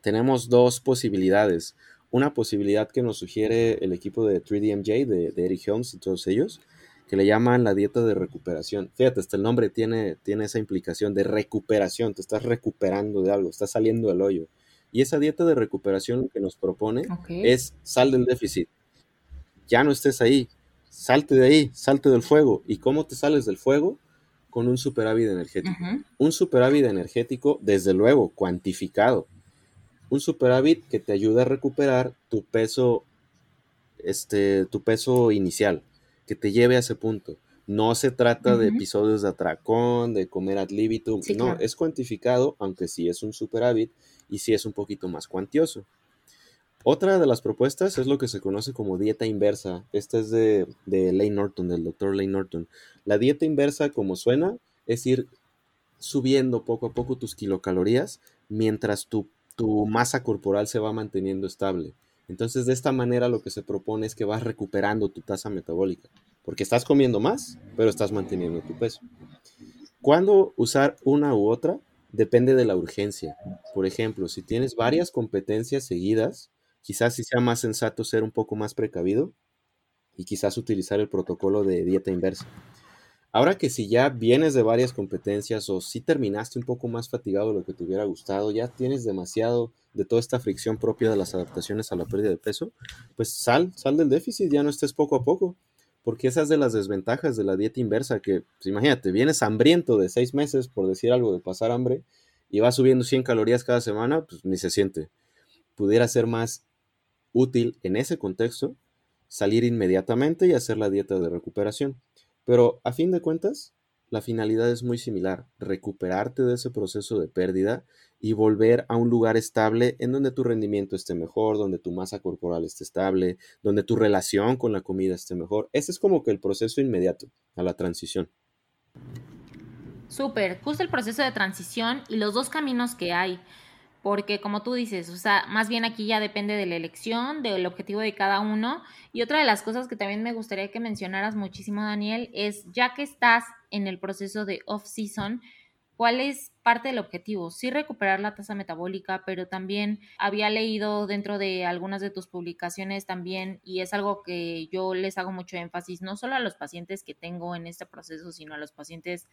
tenemos dos posibilidades. Una posibilidad que nos sugiere el equipo de 3DMJ, de, de Eric Holmes y todos ellos, que le llaman la dieta de recuperación. Fíjate, hasta el nombre tiene, tiene esa implicación de recuperación, te estás recuperando de algo, estás saliendo del hoyo. Y esa dieta de recuperación que nos propone es sal del déficit. Ya no estés ahí, salte de ahí, salte del fuego. ¿Y cómo te sales del fuego? Con un superávit energético. Un superávit energético, desde luego, cuantificado. Un superávit que te ayuda a recuperar tu peso, este, tu peso inicial, que te lleve a ese punto. No se trata de episodios de atracón, de comer ad libitum, no, es cuantificado, aunque sí es un superávit y sí es un poquito más cuantioso. Otra de las propuestas es lo que se conoce como dieta inversa. Esta es de, de Lane Norton, del doctor Lane Norton. La dieta inversa, como suena, es ir subiendo poco a poco tus kilocalorías mientras tu, tu masa corporal se va manteniendo estable. Entonces, de esta manera lo que se propone es que vas recuperando tu tasa metabólica, porque estás comiendo más, pero estás manteniendo tu peso. ¿Cuándo usar una u otra? Depende de la urgencia. Por ejemplo, si tienes varias competencias seguidas, Quizás sí sea más sensato ser un poco más precavido y quizás utilizar el protocolo de dieta inversa. Ahora que si ya vienes de varias competencias o si terminaste un poco más fatigado de lo que te hubiera gustado, ya tienes demasiado de toda esta fricción propia de las adaptaciones a la pérdida de peso, pues sal, sal del déficit, ya no estés poco a poco, porque esas de las desventajas de la dieta inversa, que pues imagínate, vienes hambriento de seis meses, por decir algo, de pasar hambre, y vas subiendo 100 calorías cada semana, pues ni se siente. Pudiera ser más útil en ese contexto salir inmediatamente y hacer la dieta de recuperación. Pero a fin de cuentas, la finalidad es muy similar, recuperarte de ese proceso de pérdida y volver a un lugar estable en donde tu rendimiento esté mejor, donde tu masa corporal esté estable, donde tu relación con la comida esté mejor. Ese es como que el proceso inmediato a la transición. Súper, justo el proceso de transición y los dos caminos que hay porque como tú dices, o sea, más bien aquí ya depende de la elección, del objetivo de cada uno. Y otra de las cosas que también me gustaría que mencionaras muchísimo, Daniel, es ya que estás en el proceso de off-season, ¿cuál es parte del objetivo? Sí recuperar la tasa metabólica, pero también había leído dentro de algunas de tus publicaciones también, y es algo que yo les hago mucho énfasis, no solo a los pacientes que tengo en este proceso, sino a los pacientes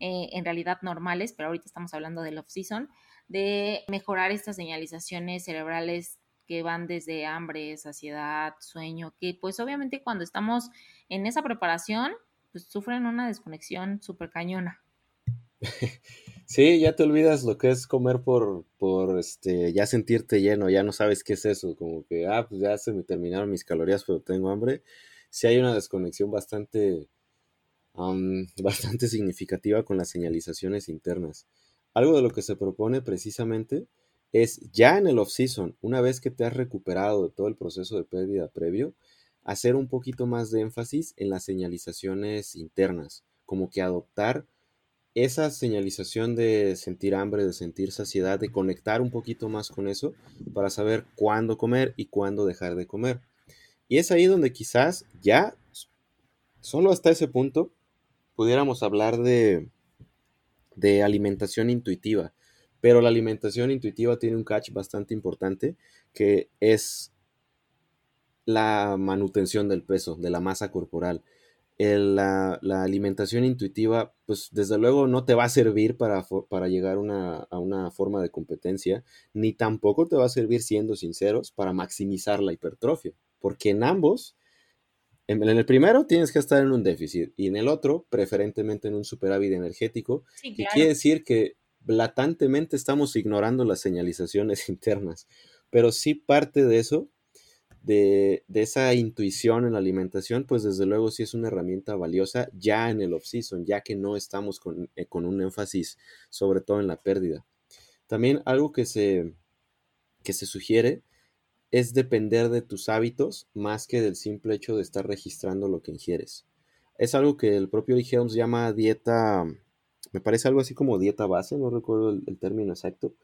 eh, en realidad normales, pero ahorita estamos hablando del off-season de mejorar estas señalizaciones cerebrales que van desde hambre, saciedad, sueño, que pues obviamente cuando estamos en esa preparación, pues sufren una desconexión súper cañona. [laughs] Sí, ya te olvidas lo que es comer por, por este, ya sentirte lleno, ya no sabes qué es eso, como que, ah, pues ya se me terminaron mis calorías, pero tengo hambre. Sí hay una desconexión bastante, [laughs] bastante significativa con las señalizaciones internas. Algo de lo que se propone precisamente es ya en el off-season, una vez que te has recuperado de todo el proceso de pérdida previo, hacer un poquito más de énfasis en las señalizaciones internas, como que adoptar esa señalización de sentir hambre, de sentir saciedad, de conectar un poquito más con eso para saber cuándo comer y cuándo dejar de comer. Y es ahí donde quizás ya, solo hasta ese punto, pudiéramos hablar de, de alimentación intuitiva. Pero la alimentación intuitiva tiene un catch bastante importante que es la manutención del peso, de la masa corporal. la, alimentación intuitiva, pues desde luego no te va a servir para, para llegar a una forma de competencia, ni tampoco te va a servir, siendo sinceros, para maximizar la hipertrofia, porque en ambos en, el primero tienes que estar en un déficit y en el otro, preferentemente en un superávit energético, que quiere decir que blatantemente estamos ignorando las señalizaciones [laughs] internas. Pero sí parte de eso, de, esa intuición en la alimentación, pues desde luego sí es una herramienta valiosa ya en el off-season, ya que no estamos con, eh, con, un énfasis sobre todo en la pérdida. También algo que se, que se sugiere es depender de tus hábitos más que del simple hecho de estar registrando lo que ingieres. Es algo que el propio Lee llama dieta, me parece algo así como dieta base, no recuerdo el, término exacto,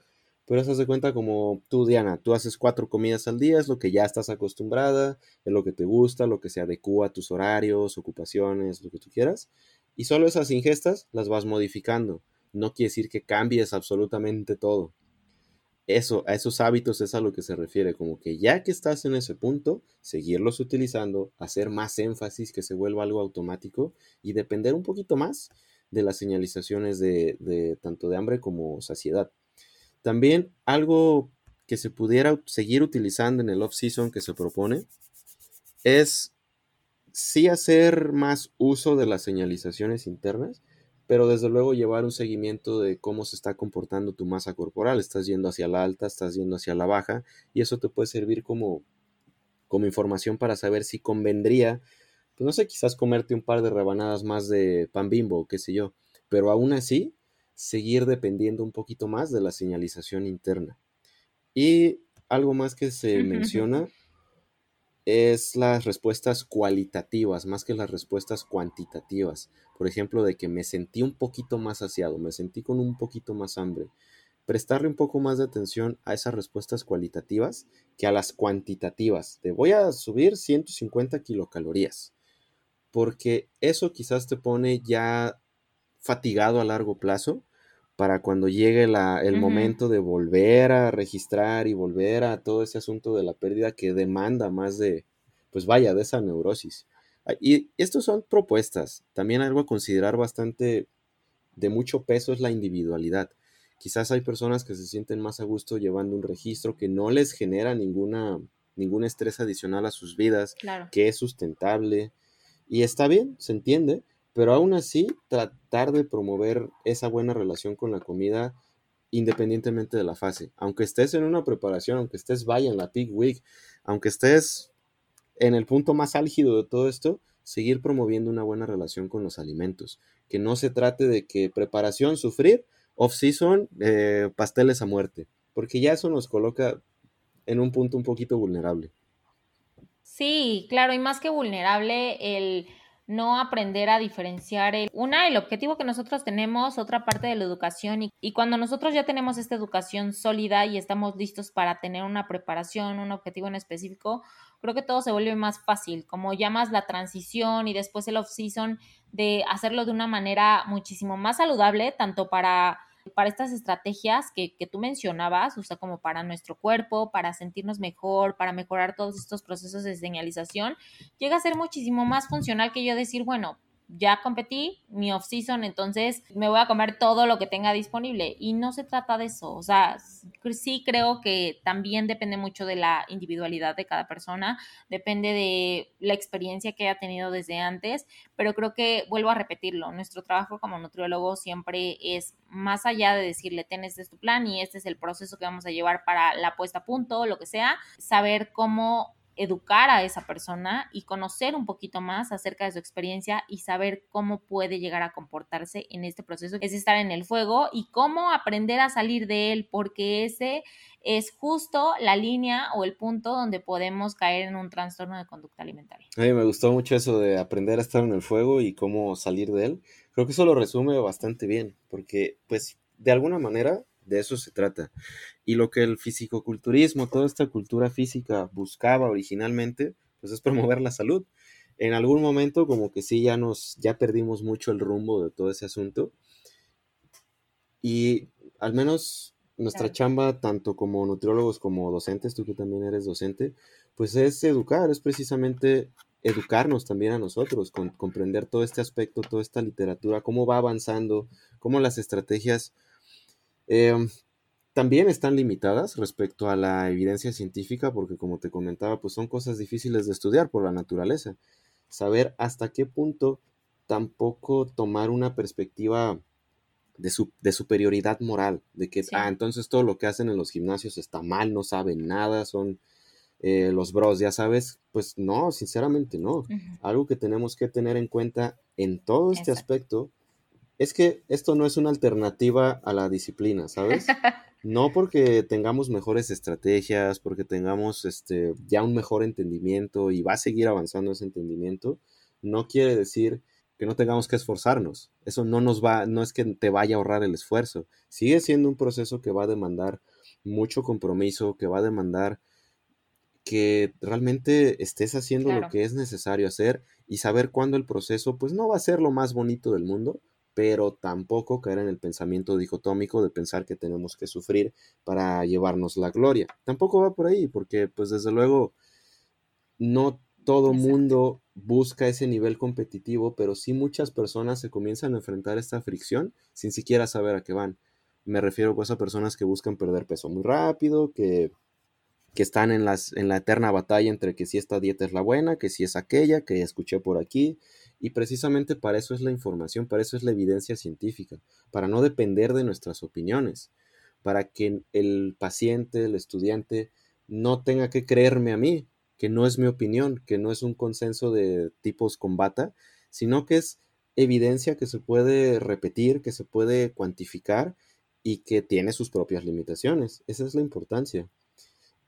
pero eso se cuenta como tú, Diana, tú haces cuatro comidas al día, es lo que ya estás acostumbrada, es lo que te gusta, lo que se adecua a tus horarios, ocupaciones, lo que tú quieras, y solo esas ingestas las vas modificando. No quiere decir que cambies absolutamente todo eso, a esos hábitos es a lo que se refiere, como que ya que estás en ese punto, seguirlos utilizando, hacer más énfasis, que se vuelva algo automático y depender un poquito más de las señalizaciones de, tanto de hambre como saciedad. También algo que se pudiera seguir utilizando en el off-season que se propone es sí hacer más uso de las señalizaciones internas, pero desde luego llevar un seguimiento de cómo se está comportando tu masa corporal. Estás yendo hacia la alta, estás yendo hacia la baja, y eso te puede servir como, como información para saber si convendría, pues no sé, quizás comerte un par de rebanadas más de pan bimbo, qué sé yo, pero aún así seguir dependiendo un poquito más de la señalización interna. Y algo más que se menciona es las respuestas cualitativas más que las respuestas cuantitativas. Por ejemplo, de que me sentí un poquito más saciado, me sentí con un poquito más hambre. Prestarle un poco más de atención a esas respuestas cualitativas que a las cuantitativas. De voy a subir 150 kilocalorías. Porque eso quizás te pone ya fatigado a largo plazo para cuando llegue el momento de volver a registrar y volver a todo ese asunto de la pérdida que demanda más de, pues vaya, de esa neurosis. Y estos son propuestas. También algo a considerar bastante de mucho peso es la individualidad. Quizás hay personas que se sienten más a gusto llevando un registro que no les genera ninguna, ningún estrés adicional a sus vidas, que es sustentable. Y está bien, se entiende, pero aún así tratar de promover esa buena relación con la comida independientemente de la fase. Aunque estés en una preparación, aunque estés vaya en la peak week, aunque estés en el punto más álgido de todo esto, seguir promoviendo una buena relación con los alimentos. Que no se trate de que preparación, sufrir, off-season, eh, pasteles a muerte, porque ya eso nos coloca en un punto un poquito vulnerable. Sí, claro, y más que vulnerable, el no aprender a diferenciar el, una, el objetivo que nosotros tenemos, otra parte de la educación y, y, cuando nosotros ya tenemos esta educación sólida y estamos listos para tener una preparación, un objetivo en específico, creo que todo se vuelve más fácil, como llamas la transición y después el off-season de hacerlo de una manera muchísimo más saludable, tanto para para estas estrategias que, que, tú mencionabas, o sea, como para nuestro cuerpo, para sentirnos mejor, para mejorar todos estos procesos de señalización, llega a ser muchísimo más funcional que yo decir, bueno, ya competí mi off-season, entonces me voy a comer todo lo que tenga disponible. Y no se trata de eso. O sea, sí creo que también depende mucho de la individualidad de cada persona, depende de la experiencia que haya tenido desde antes, pero creo que vuelvo a repetirlo, nuestro trabajo como nutriólogo siempre es más allá de decirle, ten este es tu plan y este es el proceso que vamos a llevar para la puesta a punto, lo que sea, saber cómo educar a esa persona y conocer un poquito más acerca de su experiencia y saber cómo puede llegar a comportarse en este proceso, es estar en el fuego y cómo aprender a salir de él, porque ese es justo la línea o el punto donde podemos caer en un trastorno de conducta alimentaria. A mí me gustó mucho eso de aprender a estar en el fuego y cómo salir de él. Creo que eso lo resume bastante bien, porque pues de alguna manera de eso se trata. Y lo que el fisicoculturismo, toda esta cultura física buscaba originalmente, pues es promover la salud. En algún momento como que sí ya nos ya perdimos mucho el rumbo de todo ese asunto. Y al menos nuestra chamba tanto como nutriólogos como docentes, tú que también eres docente, pues es educar, es precisamente educarnos también a nosotros, con, comprender todo este aspecto, toda esta literatura, cómo va avanzando, cómo las estrategias Em, también están limitadas respecto a la evidencia científica porque como te comentaba, pues son cosas difíciles de estudiar por la naturaleza. Saber hasta qué punto tampoco tomar una perspectiva de, de superioridad moral, de que, ah, entonces todo lo que hacen en los gimnasios está mal, no saben nada, son eh, los bros, ya sabes, pues no, sinceramente no. Algo que tenemos que tener en cuenta en todo este aspecto es que esto no es una alternativa a la disciplina, ¿sabes? [laughs] No porque tengamos mejores estrategias, porque tengamos este, ya un mejor entendimiento y va a seguir avanzando ese entendimiento, no quiere decir que no tengamos que esforzarnos. Eso no nos va, no es que te vaya a ahorrar el esfuerzo. Sigue siendo un proceso que va a demandar mucho compromiso, que va a demandar que realmente estés haciendo lo que es necesario hacer y saber cuándo el proceso, pues no va a ser lo más bonito del mundo, pero tampoco caer en el pensamiento dicotómico de pensar que tenemos que sufrir para llevarnos la gloria. Tampoco va por ahí, porque pues desde luego no todo mundo busca ese nivel competitivo, pero sí muchas personas se comienzan a enfrentar esta fricción sin siquiera saber a qué van. Me refiero pues a personas que buscan perder peso muy rápido, que que están en, las, en la eterna batalla entre que si esta dieta es la buena, que si es aquella, que escuché por aquí. Y precisamente para eso es la información, para eso es la evidencia científica, para no depender de nuestras opiniones, para que el paciente, el estudiante, no tenga que creerme a mí, que no es mi opinión, que no es un consenso de tipos con bata, sino que es evidencia que se puede repetir, que se puede cuantificar y que tiene sus propias limitaciones. Esa es la importancia.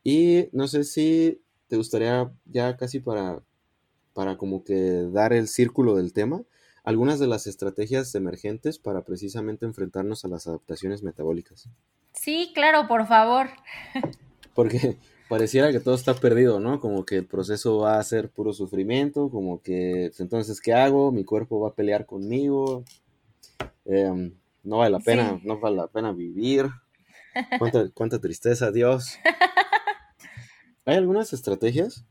Y no sé si te gustaría ya casi para, para como que dar el círculo del tema, algunas de las estrategias emergentes para precisamente enfrentarnos a las adaptaciones metabólicas. Sí, claro, por favor. Porque [laughs] pareciera que todo está perdido, ¿no? Como que el proceso va a ser puro sufrimiento, como que entonces, ¿qué hago? Mi cuerpo va a pelear conmigo. Em, no vale la pena, no vale la pena vivir. Cuánta, cuánta tristeza, Dios. [laughs] Hay algunas estrategias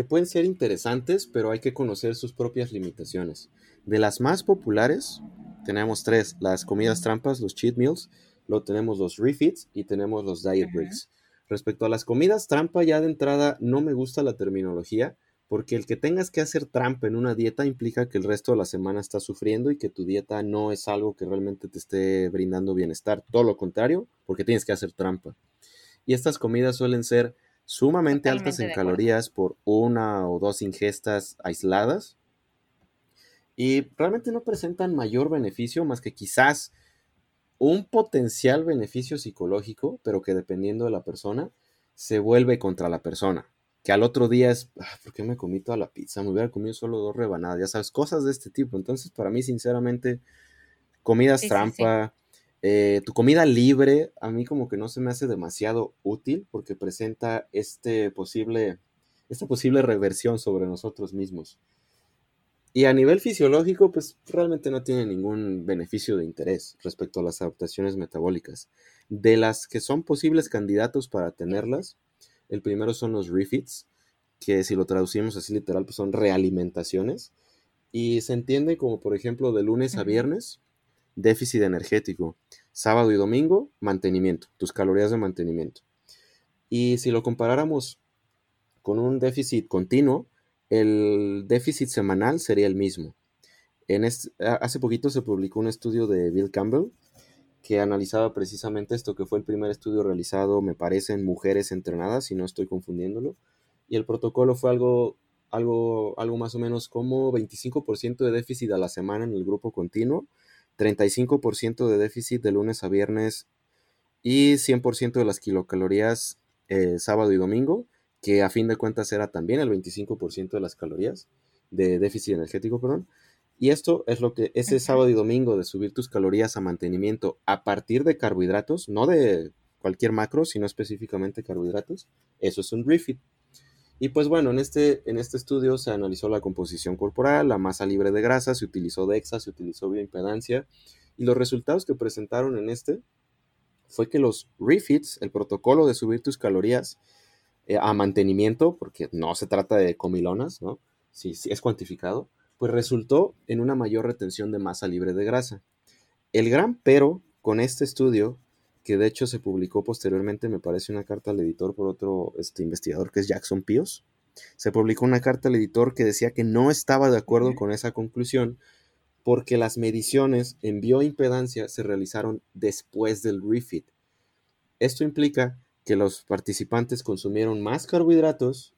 que pueden ser interesantes, pero hay que conocer sus propias limitaciones. De las más populares, tenemos tres, las comidas trampas, los cheat meals, luego tenemos los refits y tenemos los diet breaks. Respecto a las comidas trampa, ya de entrada no me gusta la terminología, porque el que tengas que hacer trampa en una dieta implica que el resto de la semana estás sufriendo y que tu dieta no es algo que realmente te esté brindando bienestar. Todo lo contrario, porque tienes que hacer trampa y estas comidas suelen ser sumamente altas en calorías por una o dos ingestas aisladas y realmente no presentan mayor beneficio más que quizás un potencial beneficio psicológico, pero que dependiendo de la persona, se vuelve contra la persona. Que al otro día es, ah, ¿por qué me comí toda la pizza? Me hubiera comido solo dos rebanadas, ya sabes, cosas de este tipo. Entonces, para mí, sinceramente, comidas trampa, eh, tu comida libre a mí como que no se me hace demasiado útil porque presenta este posible, esta posible reversión sobre nosotros mismos. Y a nivel fisiológico, pues realmente no tiene ningún beneficio de interés respecto a las adaptaciones metabólicas. De las que son posibles candidatos para tenerlas, el primero son los refits, que si lo traducimos así literal, pues son realimentaciones. Y se entiende como, por ejemplo, de lunes a viernes, déficit energético. Sábado y domingo, mantenimiento, tus calorías de mantenimiento. Y si lo comparáramos con un déficit continuo, el déficit semanal sería el mismo. En hace poquito se publicó un estudio de Bill Campbell que analizaba precisamente esto, que fue el primer estudio realizado, me parece, en mujeres entrenadas, si no estoy confundiéndolo. Y el protocolo fue algo, algo, algo más o menos como 25% de déficit a la semana en el grupo continuo 35% de déficit de lunes a viernes y 100% de las kilocalorías eh, sábado y domingo, que a fin de cuentas era también el 25% de las calorías de déficit energético, perdón. Y esto es lo que ese sábado y domingo de subir tus calorías a mantenimiento a partir de carbohidratos, no de cualquier macro, sino específicamente carbohidratos, eso es un refit. Y pues bueno, en este, en este estudio se analizó la composición corporal, la masa libre de grasa, se utilizó DEXA, se utilizó bioimpedancia y los resultados que presentaron en este fue que los refits, el protocolo de subir tus calorías eh, a mantenimiento, porque no se trata de comilonas, ¿no? Si, es cuantificado, pues resultó en una mayor retención de masa libre de grasa. El gran pero con este estudio que de hecho se publicó posteriormente, me parece una carta al editor por otro este, investigador que es Jackson Pios. Se publicó una carta al editor que decía que no estaba de acuerdo con esa conclusión porque las mediciones en bioimpedancia se realizaron después del refit. Esto implica que los participantes consumieron más carbohidratos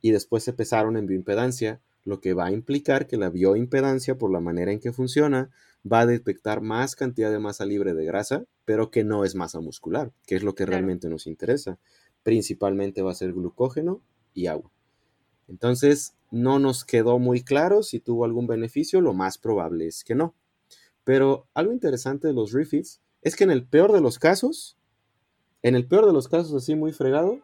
y después se pesaron en bioimpedancia, lo que va a implicar que la bioimpedancia, por la manera en que funciona, va a detectar más cantidad de masa libre de grasa, pero que no es masa muscular, que es lo que realmente nos interesa. Principalmente va a ser glucógeno y agua. Entonces, no nos quedó muy claro si tuvo algún beneficio, lo más probable es que no. Pero algo interesante de los refits es que en el peor de los casos, en el peor de los casos así muy fregado,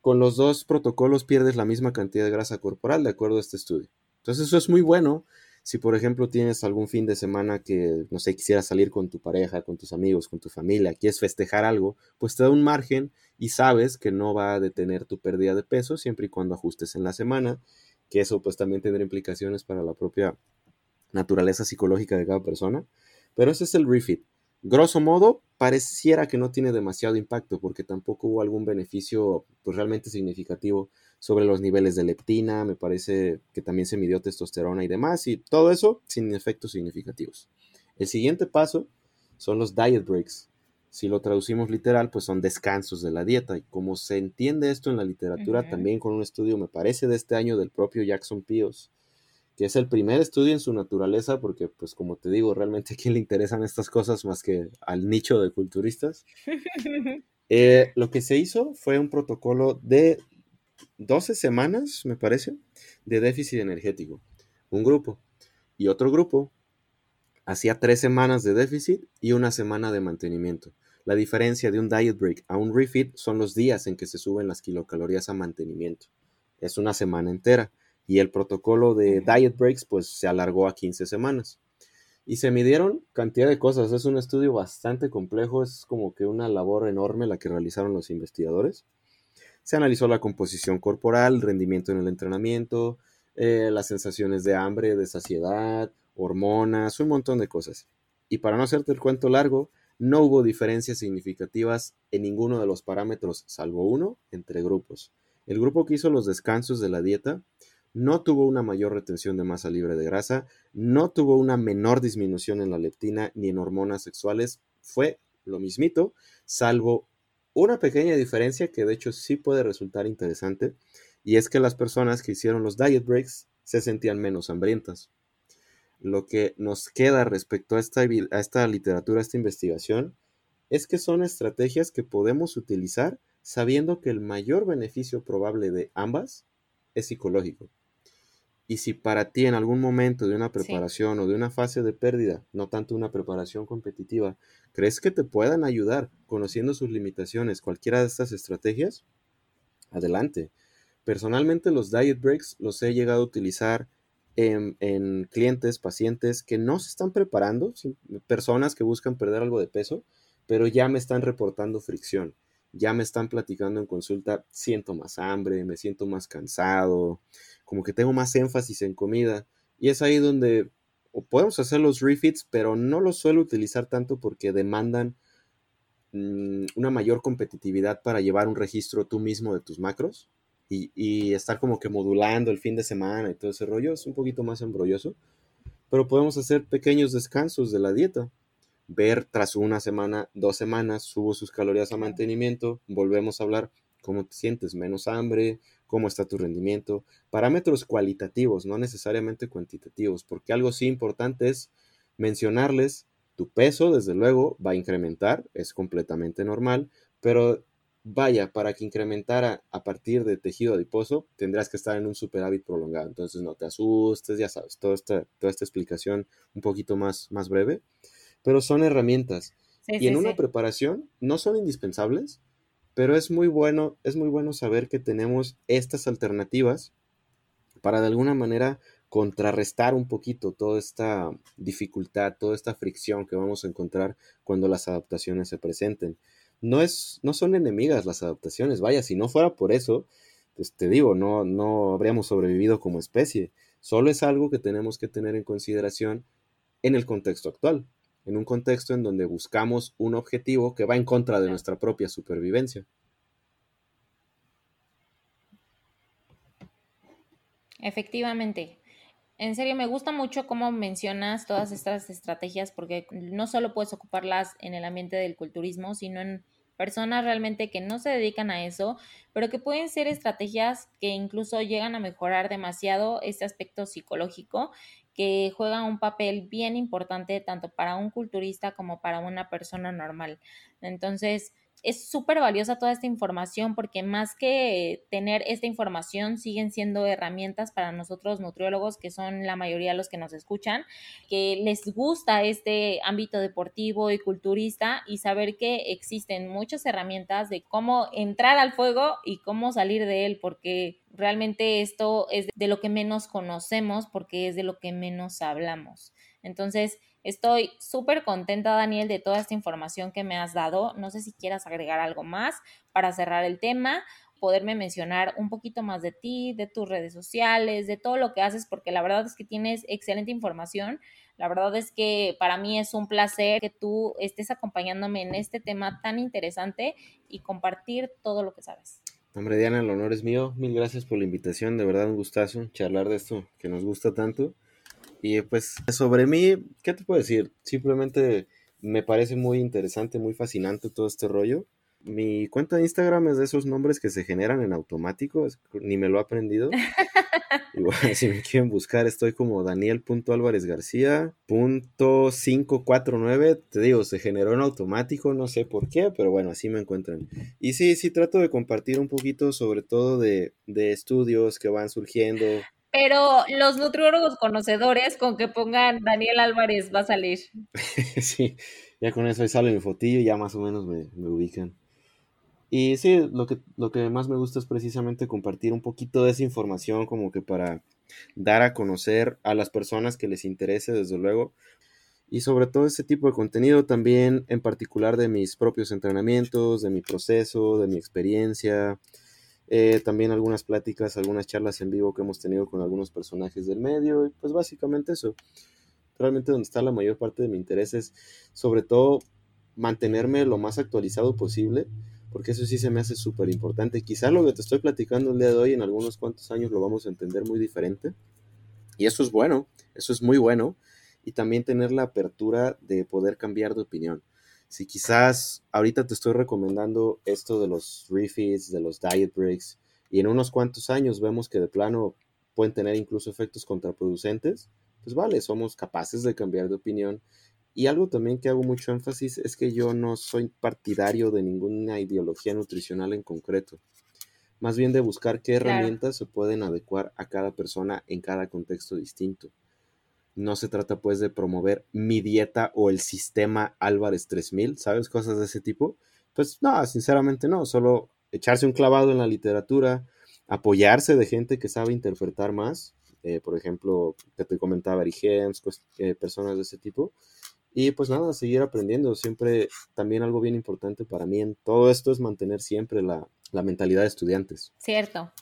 con los dos protocolos pierdes la misma cantidad de grasa corporal de acuerdo a este estudio. Entonces eso es muy bueno si, por ejemplo, tienes algún fin de semana que, no sé, quisieras salir con tu pareja, con tus amigos, con tu familia, quieres festejar algo, pues te da un margen y sabes que no va a detener tu pérdida de peso siempre y cuando ajustes en la semana, que eso pues también tendrá implicaciones para la propia naturaleza psicológica de cada persona. Pero ese es el refit. Grosso modo, pareciera que no tiene demasiado impacto porque tampoco hubo algún beneficio pues, realmente significativo sobre los niveles de leptina, me parece que también se midió testosterona y demás, y todo eso sin efectos significativos. El siguiente paso son los diet breaks. Si lo traducimos literal, pues son descansos de la dieta. Y como se entiende esto en la literatura, también con un estudio, me parece, de este año del propio Jackson Pios, que es el primer estudio en su naturaleza, porque pues como te digo, realmente a quién le interesan estas cosas más que al nicho de culturistas. [laughs] Eh, lo que se hizo fue un protocolo de 12 semanas, me parece, de déficit energético. Un grupo. Y otro grupo hacía tres semanas de déficit y una semana de mantenimiento. La diferencia de un diet break a un refit son los días en que se suben las kilocalorías a mantenimiento. Es una semana entera y el protocolo de diet breaks pues se alargó a 15 semanas. Y se midieron cantidad de cosas, es un estudio bastante complejo, es como que una labor enorme la que realizaron los investigadores. Se analizó la composición corporal, rendimiento en el entrenamiento, eh, las sensaciones de hambre, de saciedad, hormonas, un montón de cosas. Y para no hacerte el cuento largo, no hubo diferencias significativas en ninguno de los parámetros, salvo uno, entre grupos. El grupo que hizo los descansos de la dieta no tuvo una mayor retención de masa libre de grasa, no tuvo una menor disminución en la leptina ni en hormonas sexuales, fue lo mismito, salvo una pequeña diferencia que de hecho sí puede resultar interesante, y es que las personas que hicieron los diet breaks se sentían menos hambrientas. Lo que nos queda respecto a esta, a esta literatura, a esta investigación, es que son estrategias que podemos utilizar sabiendo que el mayor beneficio probable de ambas es psicológico. Y si para ti en algún momento de una preparación o de una fase de pérdida, no tanto una preparación competitiva, crees que te puedan ayudar conociendo sus limitaciones, cualquiera de estas estrategias, adelante. Personalmente los diet breaks los he llegado a utilizar en, en clientes, pacientes que no se están preparando, personas que buscan perder algo de peso, pero ya me están reportando fricción ya me están platicando en consulta, siento más hambre, me siento más cansado, como que tengo más énfasis en comida. Y es ahí donde podemos hacer los refits, pero no los suelo utilizar tanto porque demandan mm, una mayor competitividad para llevar un registro tú mismo de tus macros y, y, estar como que modulando el fin de semana y todo ese rollo. Es un poquito más embrolloso, pero podemos hacer pequeños descansos de la dieta ver tras una semana, dos semanas, subo sus calorías a mantenimiento, volvemos a hablar cómo te sientes, menos hambre, cómo está tu rendimiento, parámetros cualitativos, no necesariamente cuantitativos, porque algo sí importante es mencionarles tu peso, desde luego, va a incrementar, es completamente normal, pero vaya, para que incrementara a partir de tejido adiposo, tendrás que estar en un superávit prolongado. Entonces no te asustes, ya sabes, toda esta, toda esta explicación un poquito más, más breve pero son herramientas. y en una preparación no son indispensables, pero es muy bueno, es muy bueno saber que tenemos estas alternativas para de alguna manera contrarrestar un poquito toda esta dificultad, toda esta fricción que vamos a encontrar cuando las adaptaciones se presenten. No, es, no son enemigas las adaptaciones, vaya, si no fuera por eso, pues te digo, no, no habríamos sobrevivido como especie. Solo es algo que tenemos que tener en consideración en el contexto actual en un contexto en donde buscamos un objetivo que va en contra de nuestra propia supervivencia. Efectivamente. En serio, me gusta mucho cómo mencionas todas estas estrategias porque no solo puedes ocuparlas en el ambiente del culturismo, sino en personas realmente que no se dedican a eso, pero que pueden ser estrategias que incluso llegan a mejorar demasiado este aspecto psicológico que juega un papel bien importante tanto para un culturista como para una persona normal. Entonces, es súper valiosa toda esta información porque más que tener esta información siguen siendo herramientas para nosotros nutriólogos que son la mayoría de los que nos escuchan, que les gusta este ámbito deportivo y culturista y saber que existen muchas herramientas de cómo entrar al fuego y cómo salir de él porque realmente esto es de lo que menos conocemos porque es de lo que menos hablamos. Entonces, Estoy súper contenta, Daniel, de toda esta información que me has dado. No sé si quieras agregar algo más para cerrar el tema poderme mencionar un poquito más de ti, de tus redes sociales, de todo lo que haces, porque la verdad es que tienes excelente información. La verdad es que para mí es un placer que tú estés acompañándome en este tema tan interesante y compartir todo lo que sabes. Hombre, Diana, el honor es mío. Mil gracias por la invitación. De verdad, un gustazo charlar de esto que nos gusta tanto. Y pues sobre mí, ¿qué te puedo decir? Simplemente me parece muy interesante, muy fascinante todo este rollo. Mi cuenta de Instagram es de esos nombres que se generan en automático, ni me lo he aprendido. [laughs] Igual, [laughs] si me quieren buscar, estoy como Daniel.alvarezgarcía.549. Te digo, se generó en automático, no sé por qué, pero bueno, así me encuentran. Y sí, sí, trato de compartir un poquito sobre todo de, de estudios que van surgiendo, pero los nutriólogos conocedores, con que pongan Daniel Álvarez, va a salir. [laughs] sí, ya con eso ahí sale mi fotillo ya más o menos me, ubican. Y sí, lo que, lo que más me gusta es precisamente compartir un poquito de esa información como que para dar a conocer a las personas que les interese, desde luego. Y sobre todo ese tipo de contenido también en particular de mis propios entrenamientos, de mi proceso, de mi experiencia, eh, también algunas pláticas, algunas charlas en vivo que hemos tenido con algunos personajes del medio y pues básicamente eso. Realmente donde está la mayor parte de mi interés es sobre todo mantenerme lo más actualizado posible, porque eso sí se me hace súper importante. Quizá lo que te estoy platicando el día de hoy en algunos cuantos años lo vamos a entender muy diferente. Y eso es bueno, eso es muy bueno. Y también tener la apertura de poder cambiar de opinión si quizás ahorita te estoy recomendando esto de los refeeds, de los diet breaks, y en unos cuantos años vemos que de plano pueden tener incluso efectos contraproducentes, pues vale, somos capaces de cambiar de opinión. Y algo también que hago mucho énfasis es que yo no soy partidario de ninguna ideología nutricional en concreto. Más bien de buscar qué herramientas se pueden adecuar a cada persona en cada contexto distinto. No se trata pues de promover mi dieta o el sistema Álvarez 3000, ¿sabes? Cosas de ese tipo. Pues no, sinceramente no, solo echarse un clavado en la literatura, apoyarse de gente que sabe interpretar más, eh, por ejemplo, que te comentaba Ari Hems, eh, personas de ese tipo. Y pues nada, seguir aprendiendo. Siempre también algo bien importante para mí en todo esto es mantener siempre la, la mentalidad de estudiantes. Cierto.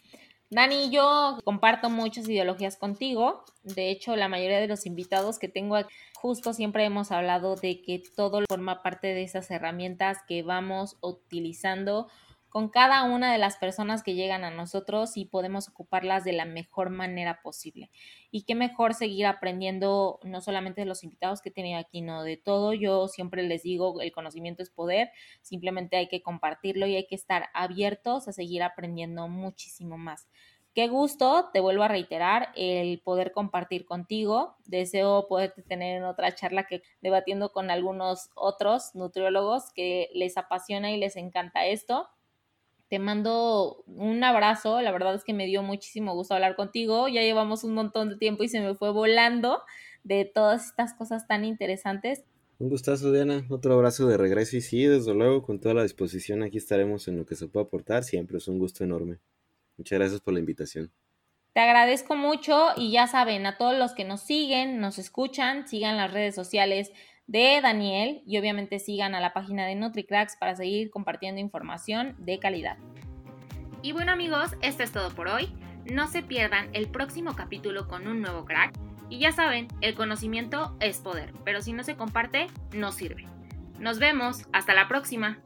Dani, yo comparto muchas ideologías contigo. De hecho, la mayoría de los invitados que tengo aquí, justo siempre hemos hablado de que todo forma parte de esas herramientas que vamos utilizando con cada una de las personas que llegan a nosotros y podemos ocuparlas de la mejor manera posible. Y qué mejor seguir aprendiendo no solamente de los invitados que he tenido aquí, no de todo. Yo siempre les digo, el conocimiento es poder, simplemente hay que compartirlo y hay que estar abiertos a seguir aprendiendo muchísimo más. Qué gusto, te vuelvo a reiterar, el poder compartir contigo. Deseo poderte tener en otra charla que debatiendo con algunos otros nutriólogos que les apasiona y les encanta esto. Te mando un abrazo, la verdad es que me dio muchísimo gusto hablar contigo, ya llevamos un montón de tiempo y se me fue volando de todas estas cosas tan interesantes. Un gustazo, Diana. Otro abrazo de regreso y sí, desde luego, con toda la disposición, aquí estaremos en lo que se pueda aportar. Siempre es un gusto enorme. Muchas gracias por la invitación. Te agradezco mucho y ya saben, a todos los que nos siguen, nos escuchan, sigan las redes sociales de Daniel y obviamente sigan a la página de NutriCracks para seguir compartiendo información de calidad. Y bueno amigos, esto es todo por hoy. No se pierdan el próximo capítulo con un nuevo crack. Y ya saben, el conocimiento es poder, pero si no se comparte, no sirve. Nos vemos, hasta la próxima.